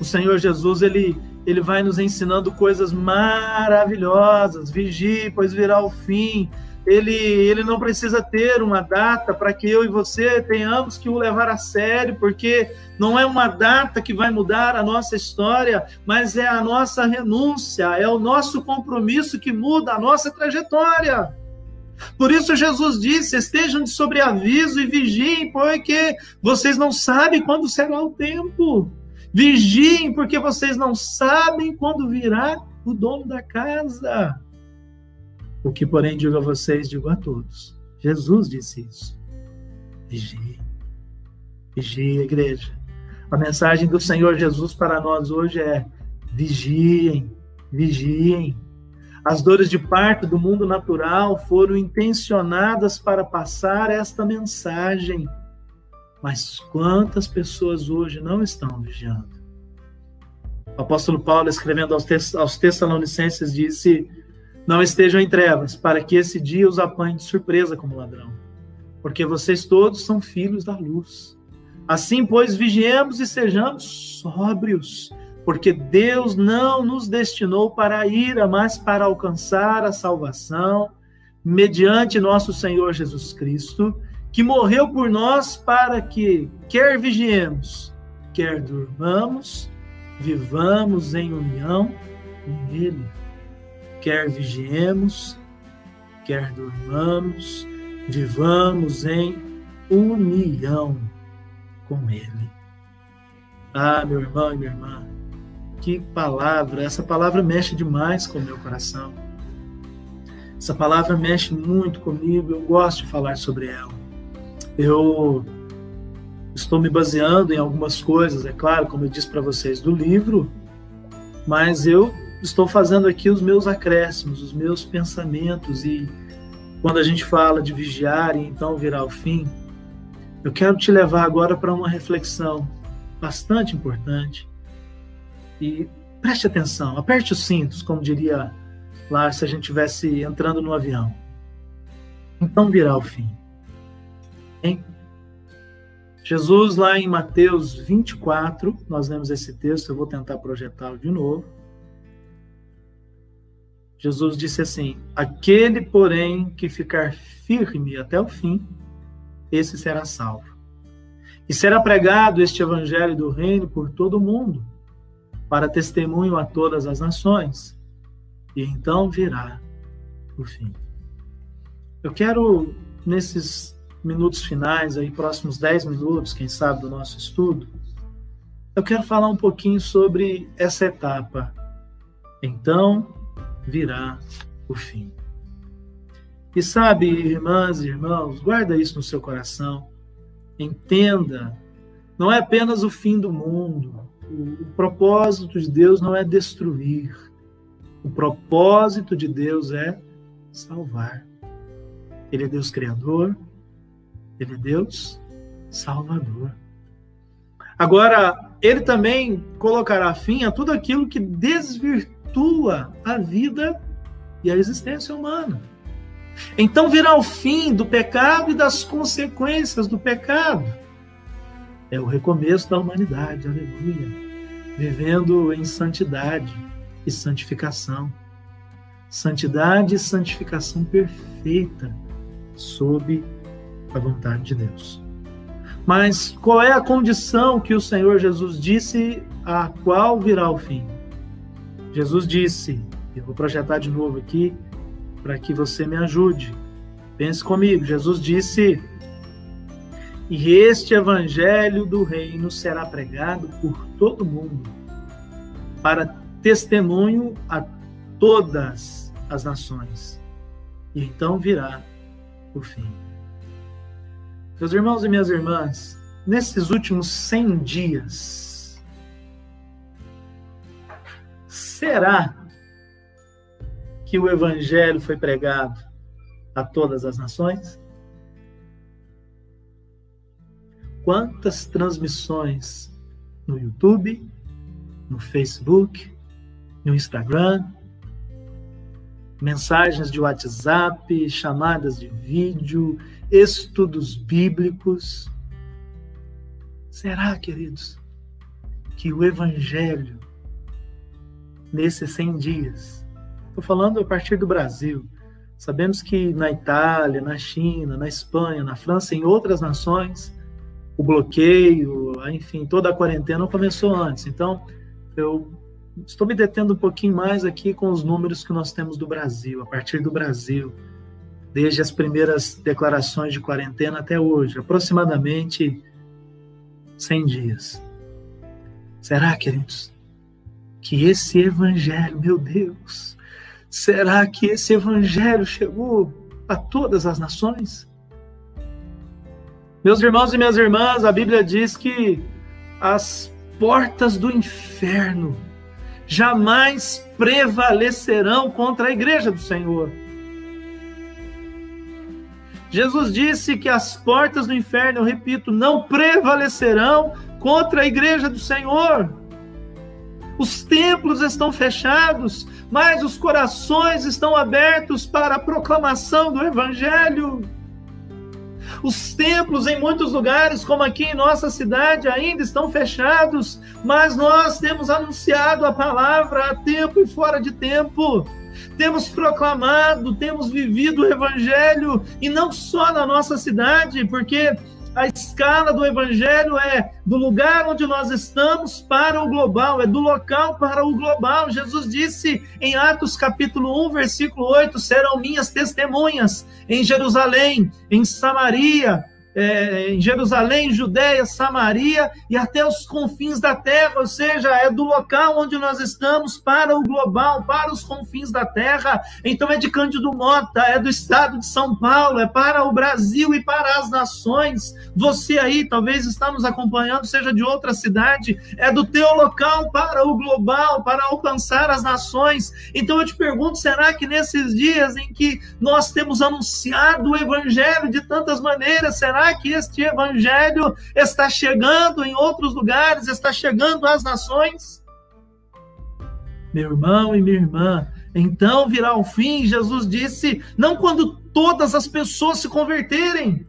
O Senhor Jesus, ele, ele vai nos ensinando coisas maravilhosas. Vigie, pois virá o fim. Ele, ele não precisa ter uma data para que eu e você tenhamos que o levar a sério, porque não é uma data que vai mudar a nossa história, mas é a nossa renúncia, é o nosso compromisso que muda a nossa trajetória. Por isso Jesus disse: estejam de sobreaviso e vigiem, porque vocês não sabem quando será o tempo. Vigiem, porque vocês não sabem quando virá o dono da casa. O que, porém, digo a vocês, digo a todos. Jesus disse isso. Vigiem. Vigia, igreja. A mensagem do Senhor Jesus para nós hoje é: vigiem, vigiem. As dores de parto do mundo natural foram intencionadas para passar esta mensagem. Mas quantas pessoas hoje não estão vigiando? O apóstolo Paulo, escrevendo aos Tessalonicenses, disse: Não estejam em trevas, para que esse dia os apanhe de surpresa como ladrão, porque vocês todos são filhos da luz. Assim, pois, vigiemos e sejamos sóbrios, porque Deus não nos destinou para a ira, mas para alcançar a salvação, mediante nosso Senhor Jesus Cristo, que morreu por nós para que, quer vigiemos, quer durmamos, vivamos em união com Ele. Quer vigiemos, quer durmamos, vivamos em união com Ele. Ah, meu irmão e minha irmã, que palavra! Essa palavra mexe demais com o meu coração. Essa palavra mexe muito comigo, eu gosto de falar sobre ela. Eu estou me baseando em algumas coisas, é claro, como eu disse para vocês, do livro, mas eu estou fazendo aqui os meus acréscimos, os meus pensamentos, e quando a gente fala de vigiar e então virar o fim, eu quero te levar agora para uma reflexão bastante importante. E preste atenção, aperte os cintos, como diria lá se a gente estivesse entrando no avião. Então virá o fim. Hein? Jesus, lá em Mateus 24, nós lemos esse texto, eu vou tentar projetá-lo de novo. Jesus disse assim: Aquele, porém, que ficar firme até o fim, esse será salvo. E será pregado este evangelho do reino por todo o mundo, para testemunho a todas as nações, e então virá o fim. Eu quero, nesses minutos finais, aí próximos 10 minutos, quem sabe, do nosso estudo, eu quero falar um pouquinho sobre essa etapa. Então virá o fim. E sabe, irmãs e irmãos, guarda isso no seu coração. Entenda, não é apenas o fim do mundo. O, propósito de Deus não é destruir. O propósito de Deus é salvar. Ele é Deus criador, ele é Deus salvador. Agora, ele também colocará fim a tudo aquilo que desvirtua a vida e a existência humana. Então virá o fim do pecado e das consequências do pecado. É o recomeço da humanidade, aleluia. Vivendo em santidade e santificação. Santidade e santificação perfeita sob a vontade de Deus. Mas qual é a condição que o Senhor Jesus disse a qual virá o fim? Jesus disse, eu vou projetar de novo aqui, para que você me ajude. Pense comigo. Jesus disse: E este evangelho do reino será pregado por todo mundo, para testemunho a todas as nações. E então virá o fim. Meus irmãos e minhas irmãs, nesses últimos 100 dias, será que o evangelho foi pregado a todas as nações? Quantas transmissões no YouTube, no Facebook, no Instagram, mensagens de WhatsApp, chamadas de vídeo, estudos bíblicos. Será, queridos, que o Evangelho, nesses 100 dias, Estou falando a partir do Brasil. Sabemos que na Itália, na China, na Espanha, na França, em outras nações, o bloqueio, enfim, toda a quarentena começou antes. Então, eu estou me detendo um pouquinho mais aqui com os números que nós temos do Brasil, a partir do Brasil, desde as primeiras declarações de quarentena até hoje, aproximadamente 100 dias. Será, queridos, que esse evangelho, meu Deus, Será que esse evangelho chegou a todas as nações? Meus irmãos e minhas irmãs, a Bíblia diz que as portas do inferno jamais prevalecerão contra a igreja do Senhor. Jesus disse que as portas do inferno, eu repito, não prevalecerão contra a igreja do Senhor. Os templos estão fechados, mas os corações estão abertos para a proclamação do Evangelho. Os templos em muitos lugares, como aqui em nossa cidade, ainda estão fechados, mas nós temos anunciado a palavra a tempo e fora de tempo. Temos proclamado, temos vivido o evangelho e não só na nossa cidade, porque a escala do evangelho é do lugar onde nós estamos para o global, é do local para o global. Jesus disse em Atos capítulo 1, versículo 8: serão minhas testemunhas em Jerusalém, em Samaria, é, em Jerusalém, Judéia, Samaria e até os confins da terra, ou seja, é do local onde nós estamos para o global, para os confins da terra. Então é de Cândido Mota, é do estado de São Paulo, é para o Brasil e para as nações. Você aí talvez está nos acompanhando, seja de outra cidade, é do teu local para o global, para alcançar as nações. Então eu te pergunto, será que nesses dias em que nós temos anunciado o evangelho de tantas maneiras, será que este evangelho está chegando em outros lugares, está chegando às nações? Meu irmão e minha irmã, então virá o fim, Jesus disse, não quando todas as pessoas se converterem.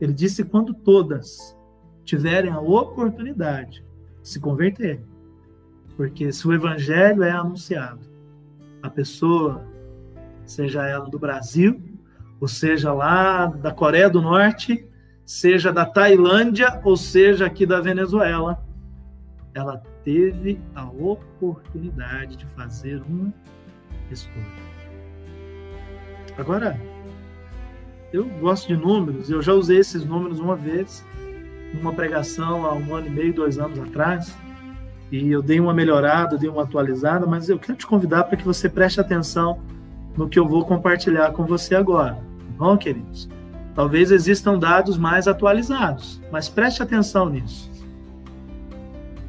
Ele disse quando todas tiverem a oportunidade de se converterem. Porque se o evangelho é anunciado, a pessoa, seja ela do Brasil, ou seja lá da Coreia do Norte, seja da Tailândia, ou seja aqui da Venezuela, ela teve a oportunidade de fazer uma escolha. Agora, eu gosto de números, eu já usei esses números uma vez, numa pregação há um ano e meio, dois anos atrás, e eu dei uma melhorada, dei uma atualizada, mas eu quero te convidar para que você preste atenção no que eu vou compartilhar com você agora bom, queridos? Talvez existam dados mais atualizados, mas preste atenção nisso.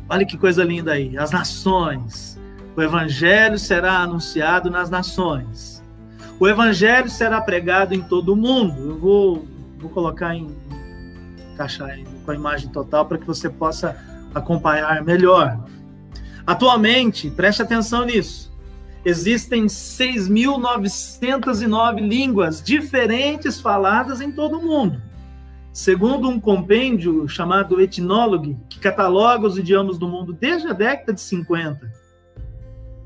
Olha que coisa linda aí. As nações. O evangelho será anunciado nas nações. O evangelho será pregado em todo o mundo. Eu vou, vou colocar em encaixar com a imagem total para que você possa acompanhar melhor. Atualmente, preste atenção nisso existem 6.909 línguas diferentes faladas em todo o mundo. Segundo um compêndio chamado Ethnology, que cataloga os idiomas do mundo desde a década de 50,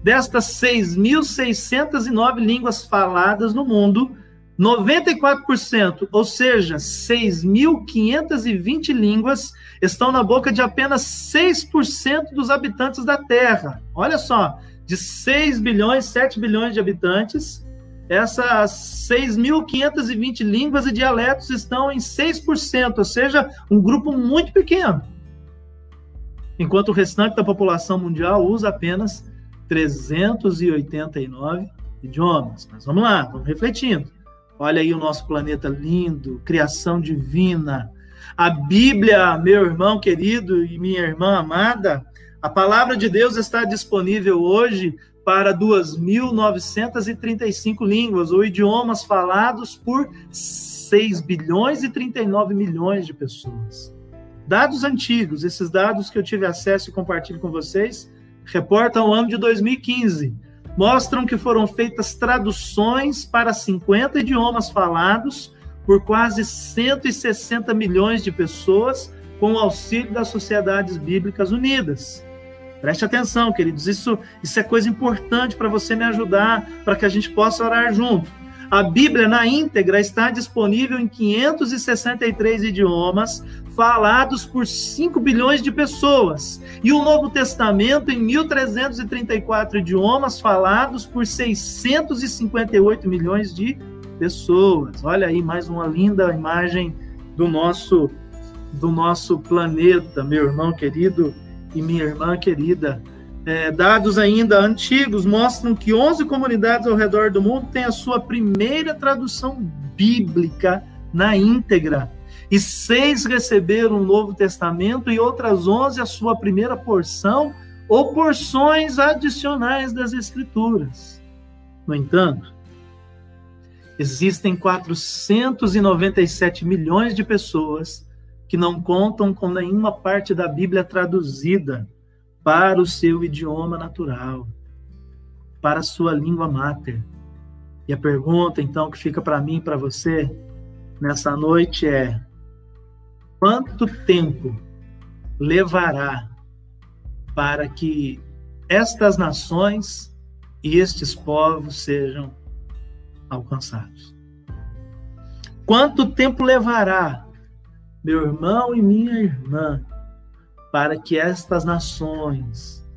destas 6.609 línguas faladas no mundo, 94%, ou seja, 6.520 línguas, estão na boca de apenas 6% dos habitantes da Terra. Olha só, de 6 bilhões, 7 bilhões de habitantes, essas 6.520 línguas e dialetos estão em 6%, ou seja, um grupo muito pequeno. Enquanto o restante da população mundial usa apenas 389 idiomas. Mas vamos lá, vamos refletindo. Olha aí o nosso planeta lindo, criação divina. A Bíblia, meu irmão querido e minha irmã amada, a palavra de Deus está disponível hoje para 2.935 línguas ou idiomas falados por 6 bilhões e 39 milhões de pessoas. Dados antigos, esses dados que eu tive acesso e compartilho com vocês, reportam o ano de 2015. Mostram que foram feitas traduções para 50 idiomas falados por quase 160 milhões de pessoas com o auxílio das Sociedades Bíblicas Unidas. Preste atenção, queridos, isso, isso é coisa importante para você me ajudar, para que a gente possa orar junto. A Bíblia na íntegra está disponível em 563 idiomas, falados por 5 bilhões de pessoas, e o Novo Testamento em 1334 idiomas, falados por 658 milhões de pessoas. Olha aí mais uma linda imagem do nosso do nosso planeta, meu irmão querido e minha irmã querida. É, dados ainda antigos mostram que 11 comunidades ao redor do mundo têm a sua primeira tradução bíblica na íntegra. e seis receberam o Novo Testamento e outras onze a sua primeira porção ou porções adicionais das Escrituras. No entanto, existem 497 milhões de pessoas que não contam com nenhuma parte da Bíblia traduzida para o seu idioma natural, para a sua língua mater. E a pergunta, então, que fica para mim e para você nessa noite é: quanto tempo levará para que estas nações e estes povos sejam alcançados. Quanto tempo levará, meu irmão e minha irmã, para que estas nações,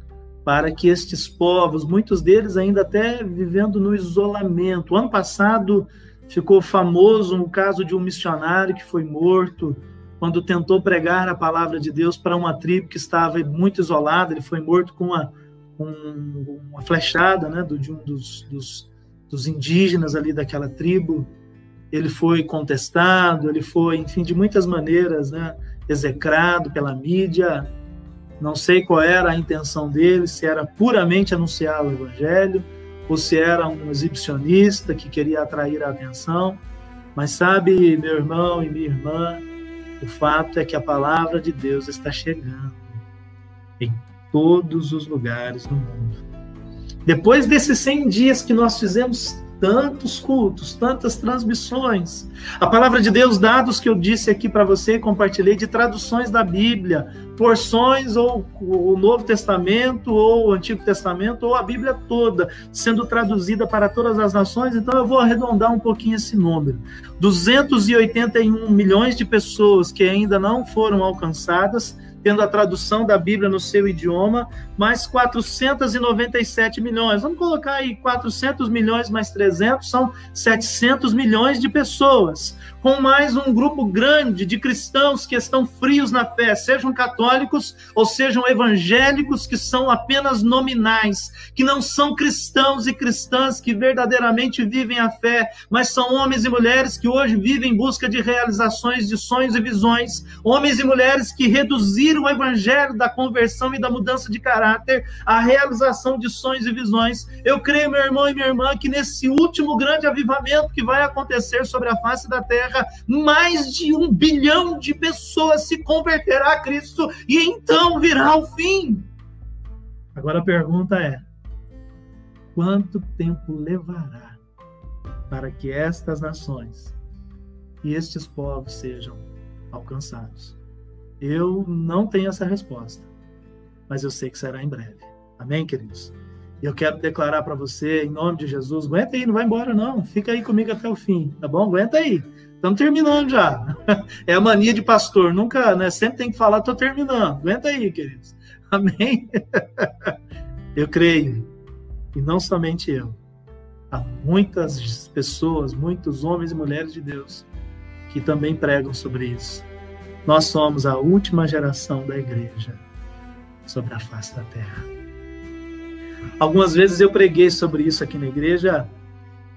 para que estes povos, muitos deles ainda até vivendo no isolamento. O ano passado ficou famoso um caso de um missionário que foi morto quando tentou pregar a palavra de Deus para uma tribo que estava muito isolada, ele foi morto com uma, com uma flechada né, de um dos, dos, dos indígenas ali daquela tribo. Ele foi contestado, ele foi, enfim, de muitas maneiras, né, execrado pela mídia. Não sei qual era a intenção dele, se era puramente anunciar o evangelho ou se era um exibicionista que queria atrair a atenção. Mas sabe, meu irmão e minha irmã, o fato é que a palavra de Deus está chegando em todos os lugares do mundo. Depois desses 100 dias que nós fizemos tantos cultos, tantas transmissões. A palavra de Deus, dados que eu disse aqui para você, compartilhei de traduções da Bíblia, porções ou o Novo Testamento ou o Antigo Testamento ou a Bíblia toda sendo traduzida para todas as nações. Então eu vou arredondar um pouquinho esse número. 281 milhões de pessoas que ainda não foram alcançadas tendo a tradução da Bíblia no seu idioma, mais 497 milhões. Vamos colocar aí 400 milhões mais 300, são 700 milhões de pessoas com mais um grupo grande de cristãos que estão frios na fé, sejam católicos ou sejam evangélicos, que são apenas nominais, que não são cristãos e cristãs que verdadeiramente vivem a fé, mas são homens e mulheres que hoje vivem em busca de realizações de sonhos e visões, homens e mulheres que reduziram o evangelho da conversão e da mudança de caráter à realização de sonhos e visões. Eu creio, meu irmão e minha irmã, que nesse último grande avivamento que vai acontecer sobre a face da terra, terra, mais de um bilhão de pessoas se converterá a Cristo e então virá o fim. Agora a pergunta é: quanto tempo levará para que estas nações e estes povos sejam alcançados? Eu não tenho essa resposta, mas eu sei que será em breve. Amém, queridos? E eu quero declarar para você, em nome de Jesus, aguenta aí, não vai embora não, fica aí comigo até o fim, tá bom? Aguenta aí. Estamos terminando já. É a mania de pastor. Nunca, né? Sempre tem que falar, estou terminando. Aguenta aí, queridos. Amém? Eu creio. E não somente eu. Há muitas pessoas, muitos homens e mulheres de Deus que também pregam sobre isso. Nós somos a última geração da igreja sobre a face da terra. Algumas vezes eu preguei sobre isso aqui na igreja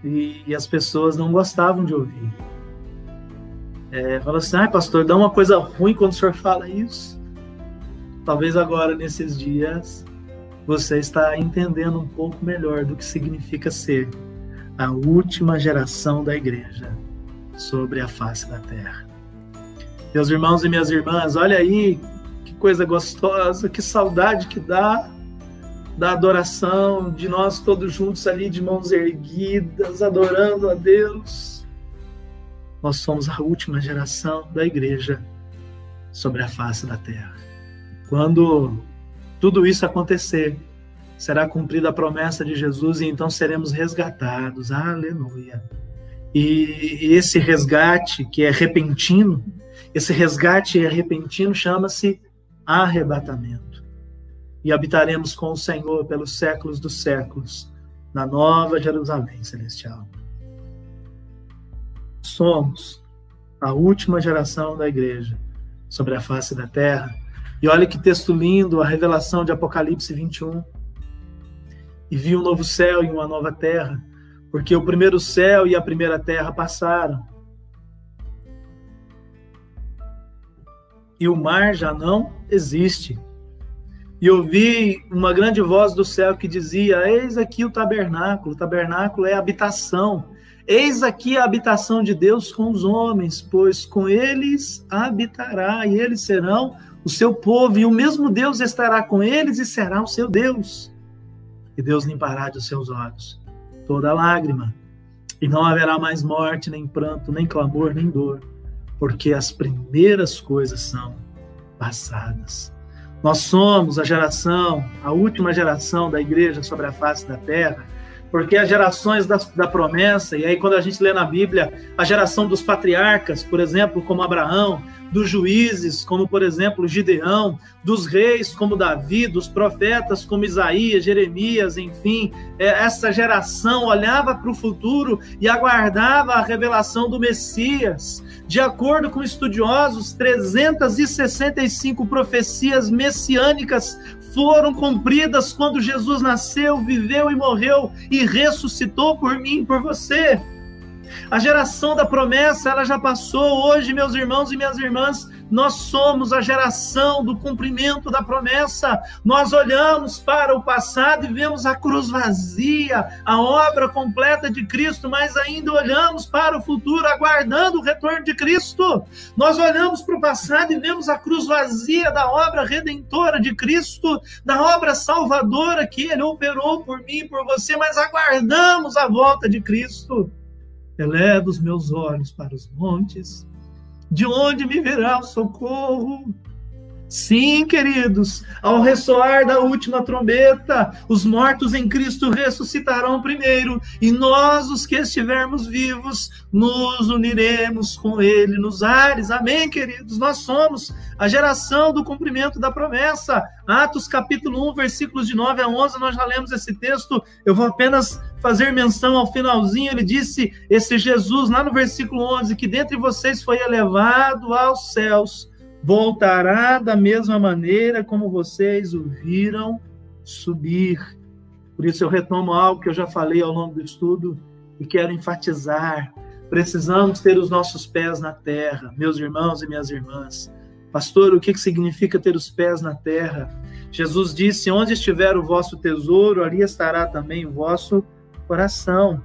e, e as pessoas não gostavam de ouvir é, fala assim, ah, pastor, dá uma coisa ruim quando o senhor fala isso. Talvez agora, nesses dias, você está entendendo um pouco melhor do que significa ser a última geração da igreja sobre a face da terra. Meus irmãos e minhas irmãs, olha aí que coisa gostosa, que saudade que dá da adoração, de nós todos juntos ali de mãos erguidas, adorando a Deus nós somos a última geração da igreja sobre a face da terra. Quando tudo isso acontecer, será cumprida a promessa de Jesus e então seremos resgatados. Aleluia. E esse resgate que é repentino, esse resgate repentino chama-se arrebatamento. E habitaremos com o Senhor pelos séculos dos séculos na nova Jerusalém celestial somos a última geração da igreja sobre a face da terra. E olha que texto lindo, a revelação de Apocalipse 21. E vi um novo céu e uma nova terra, porque o primeiro céu e a primeira terra passaram. e o mar já não existe. E ouvi uma grande voz do céu que dizia: Eis aqui o tabernáculo. O tabernáculo é habitação. Eis aqui a habitação de Deus com os homens, pois com eles habitará, e eles serão o seu povo, e o mesmo Deus estará com eles e será o seu Deus. E Deus limpará dos seus olhos toda lágrima, e não haverá mais morte, nem pranto, nem clamor, nem dor, porque as primeiras coisas são passadas. Nós somos a geração, a última geração da igreja sobre a face da terra, porque as gerações da, da, promessa, e aí quando a gente lê na Bíblia, a geração dos patriarcas, por exemplo, como Abraão, dos juízes, como por exemplo Gideão, dos reis como Davi, dos profetas como Isaías, Jeremias, enfim, é, essa geração olhava para o futuro e aguardava a revelação do Messias. De acordo com estudiosos, 365 profecias messiânicas foram cumpridas quando Jesus nasceu, viveu e morreu e ressuscitou por mim, por você. A geração da promessa, ela já passou. Hoje, meus irmãos e minhas irmãs, nós somos a geração do cumprimento da promessa. Nós olhamos para o passado e vemos a cruz vazia, a obra completa de Cristo, mas ainda olhamos para o futuro, aguardando o retorno de Cristo. Nós olhamos para o passado e vemos a cruz vazia da obra redentora de Cristo, da obra salvadora que Ele operou por mim e por você, mas aguardamos a volta de Cristo. Eleva os meus olhos para os montes, de onde me virá o socorro? Sim, queridos, ao ressoar da última trombeta, os mortos em Cristo ressuscitarão primeiro, e nós, os que estivermos vivos, nos uniremos com Ele nos ares. Amém, queridos? Nós somos a geração do cumprimento da promessa. Atos capítulo 1, versículos de 9 a 11, nós já lemos esse texto. Eu vou apenas fazer menção ao finalzinho. Ele disse, esse Jesus, lá no versículo 11, que dentre vocês foi elevado aos céus voltará da mesma maneira como vocês o viram subir. Por isso eu retomo algo que eu já falei ao longo do estudo e quero enfatizar. Precisamos ter os nossos pés na terra, meus irmãos e minhas irmãs. Pastor, o que significa ter os pés na terra? Jesus disse: Onde estiver o vosso tesouro, ali estará também o vosso coração.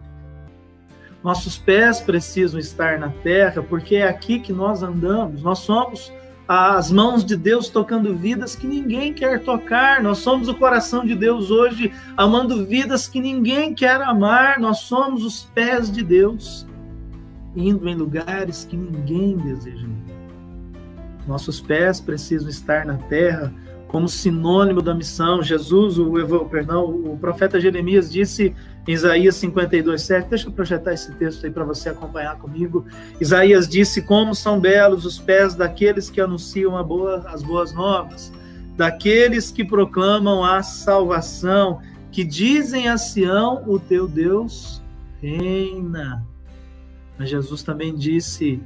Nossos pés precisam estar na terra, porque é aqui que nós andamos. Nós somos as mãos de Deus tocando vidas que ninguém quer tocar. Nós somos o coração de Deus hoje, amando vidas que ninguém quer amar. Nós somos os pés de Deus, indo em lugares que ninguém deseja. Nossos pés precisam estar na terra como sinônimo da missão. Jesus, o, perdão, o profeta Jeremias disse em Isaías 52, 7, deixa eu projetar esse texto aí para você acompanhar comigo. Isaías disse: Como são belos os pés daqueles que anunciam boa, as boas novas, daqueles que proclamam a salvação, que dizem a Sião: O teu Deus reina. Mas Jesus também disse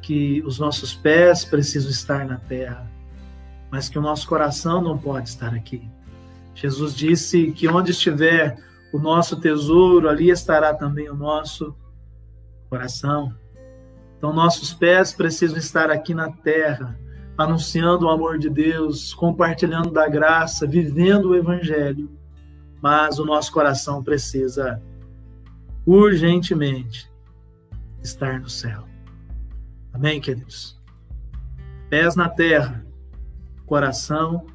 que os nossos pés precisam estar na terra mas que o nosso coração não pode estar aqui. Jesus disse que onde estiver o nosso tesouro, ali estará também o nosso coração. Então, nossos pés precisam estar aqui na terra, anunciando o amor de Deus, compartilhando da graça, vivendo o Evangelho. Mas o nosso coração precisa urgentemente estar no céu. Amém, queridos? Pés na terra, coração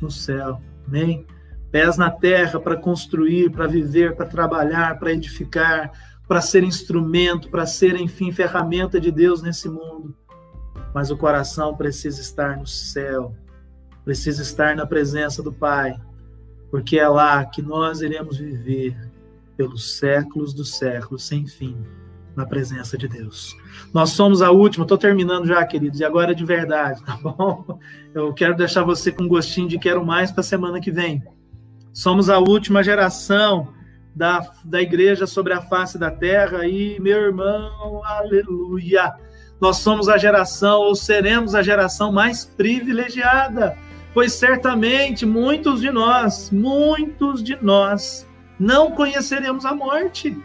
no céu. Amém? Pés na terra para construir, para viver, para trabalhar, para edificar, para ser instrumento, para ser, enfim, ferramenta de Deus nesse mundo. Mas o coração precisa estar no céu, precisa estar na presença do Pai, porque é lá que nós iremos viver pelos séculos dos séculos sem fim na presença de Deus. Nós somos a última, estou terminando já, queridos, e agora é de verdade, tá bom? Eu quero deixar você com gostinho de quero mais para a semana que vem. Somos a última geração da, da igreja sobre a face da terra, e meu irmão, aleluia! Nós somos a geração, ou seremos a geração mais privilegiada, pois certamente muitos de nós, muitos de nós, não conheceremos a morte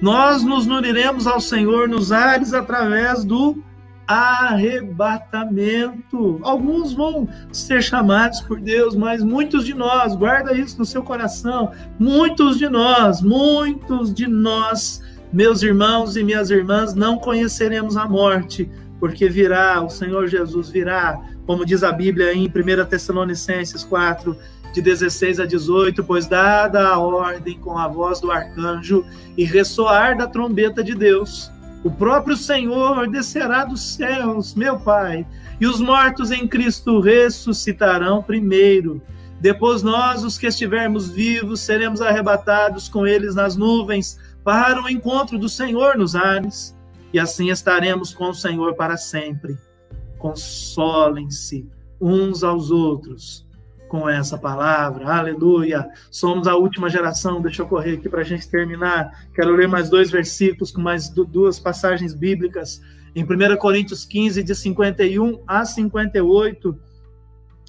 nós nos uniremos ao Senhor nos ares através do arrebatamento. Alguns vão ser chamados por Deus, mas muitos de nós, guarda isso no seu coração, muitos de nós, muitos de nós, meus irmãos e minhas irmãs, não conheceremos a morte, porque virá, o Senhor Jesus virá, como diz a Bíblia em 1 Tessalonicenses 4, de 16 a 18, pois dada a ordem com a voz do arcanjo e ressoar da trombeta de Deus, o próprio Senhor descerá dos céus, meu Pai, e os mortos em Cristo ressuscitarão primeiro. Depois nós, os que estivermos vivos, seremos arrebatados com eles nas nuvens para o encontro do Senhor nos ares, e assim estaremos com o Senhor para sempre. Consolem-se uns aos outros com essa palavra. Aleluia. Somos a última geração. Deixa eu correr aqui para a gente terminar. Quero ler mais dois versículos com mais duas passagens bíblicas. Em 1 Coríntios 15, de 51 a 58,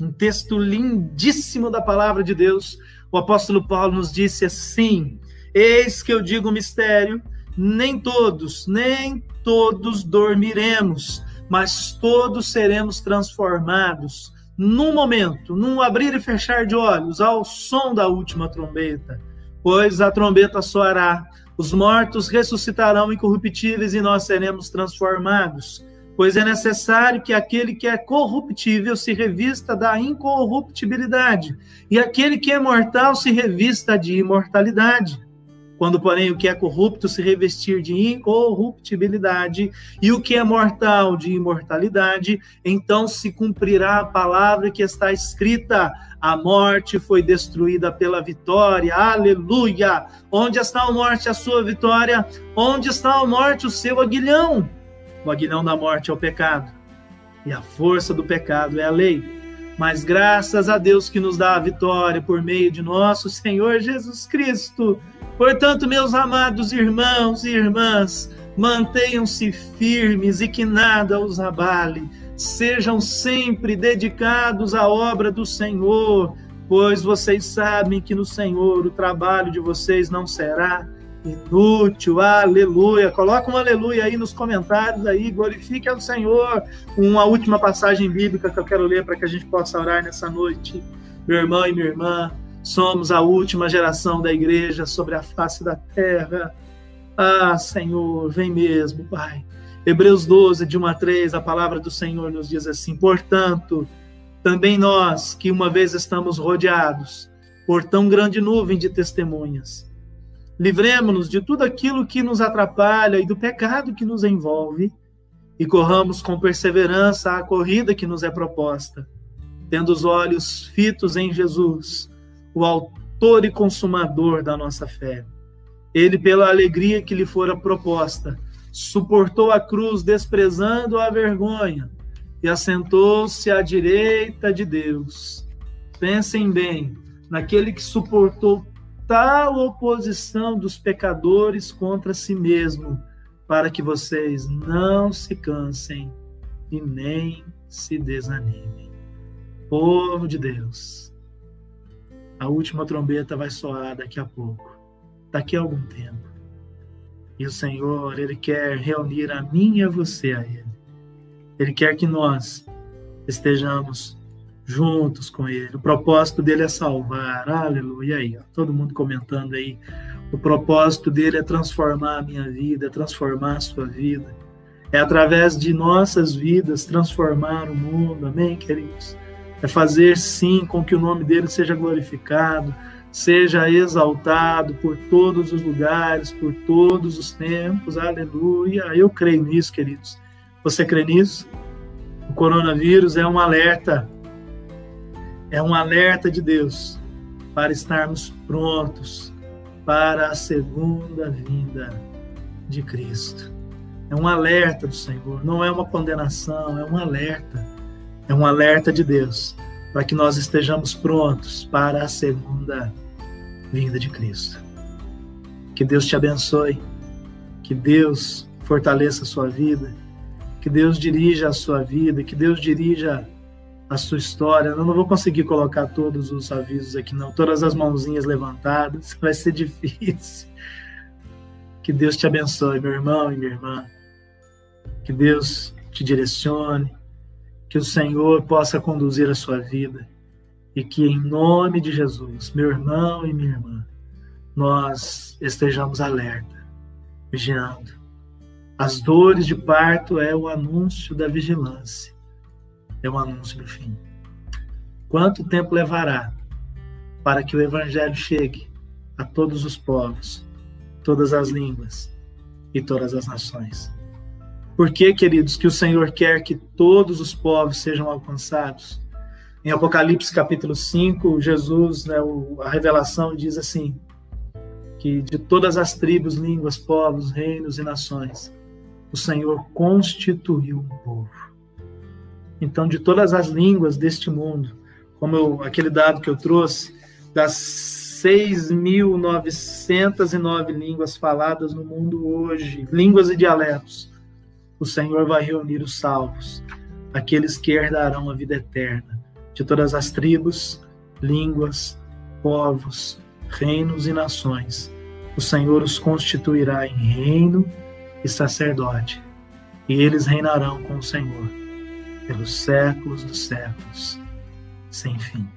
um texto lindíssimo da palavra de Deus. O apóstolo Paulo nos disse assim: Eis que eu digo mistério, nem todos, nem todos dormiremos, mas todos seremos transformados num momento, num abrir e fechar de olhos, ao som da última trombeta. Pois a trombeta soará, os mortos ressuscitarão incorruptíveis e nós seremos transformados. Pois é necessário que aquele que é corruptível se revista da incorruptibilidade, e aquele que é mortal se revista de imortalidade. Quando, porém, o que é corrupto se revestir de incorruptibilidade e o que é mortal de imortalidade, então se cumprirá a palavra que está escrita: a morte foi destruída pela vitória. Aleluia! Onde está a morte, a sua vitória? Onde está a morte, o seu aguilhão? O aguilhão da morte é o pecado, e a força do pecado é a lei. Mas graças a Deus que nos dá a vitória por meio de nosso Senhor Jesus Cristo Portanto, meus amados irmãos e irmãs, mantenham-se firmes e que nada os abale. Sejam sempre dedicados à obra do Senhor, pois vocês sabem que no Senhor o trabalho de vocês não será inútil. Aleluia. Coloca um aleluia aí nos comentários aí, glorifique ao Senhor. Uma última passagem bíblica que eu quero ler para que a gente possa orar nessa noite. Meu irmão e minha irmã, Somos a última geração da igreja sobre a face da terra. Ah, Senhor, vem mesmo, Pai. Hebreus 12, de 1 a 3, a palavra do Senhor nos diz assim: Portanto, também nós, que uma vez estamos rodeados por tão grande nuvem de testemunhas, livremos-nos de tudo aquilo que nos atrapalha e do pecado que nos envolve, e corramos com perseverança a corrida que nos é proposta, tendo os olhos fitos em Jesus o autor e consumador da nossa fé. Ele, pela alegria que lhe fora proposta, suportou a cruz, desprezando a vergonha, e assentou-se à direita de Deus. Pensem bem naquele que suportou tal oposição dos pecadores contra si mesmo, para que vocês não se cansem e nem se desanimem. Povo de Deus a última trombeta vai soar daqui a pouco, daqui a algum tempo. E o Senhor, Ele quer reunir a mim e a você a Ele. Ele quer que nós estejamos juntos com Ele. O propósito dele é salvar. Aleluia. Aí, ó, todo mundo comentando aí. O propósito dele é transformar a minha vida, é transformar a sua vida. É através de nossas vidas transformar o mundo. Amém, queridos? É fazer sim com que o nome dele seja glorificado, seja exaltado por todos os lugares, por todos os tempos. Aleluia. Eu creio nisso, queridos. Você crê nisso? O coronavírus é um alerta. É um alerta de Deus para estarmos prontos para a segunda vinda de Cristo. É um alerta do Senhor, não é uma condenação, é um alerta é um alerta de Deus para que nós estejamos prontos para a segunda vinda de Cristo. Que Deus te abençoe, que Deus fortaleça a sua vida, que Deus dirija a sua vida, que Deus dirija a sua história. Eu não vou conseguir colocar todos os avisos aqui, não, todas as mãozinhas levantadas, vai ser difícil. Que Deus te abençoe, meu irmão e minha irmã. Que Deus te direcione, que o Senhor possa conduzir a sua vida e que, em nome de Jesus, meu irmão e minha irmã, nós estejamos alerta, vigiando. As dores de parto é o anúncio da vigilância, é o anúncio do fim. Quanto tempo levará para que o Evangelho chegue a todos os povos, todas as línguas e todas as nações? Por que, queridos, que o Senhor quer que todos os povos sejam alcançados? Em Apocalipse capítulo 5, Jesus, né, a revelação diz assim: que de todas as tribos, línguas, povos, reinos e nações, o Senhor constituiu um povo. Então, de todas as línguas deste mundo, como eu, aquele dado que eu trouxe, das 6.909 línguas faladas no mundo hoje, línguas e dialetos, o Senhor vai reunir os salvos, aqueles que herdarão a vida eterna, de todas as tribos, línguas, povos, reinos e nações. O Senhor os constituirá em reino e sacerdote, e eles reinarão com o Senhor pelos séculos dos séculos, sem fim.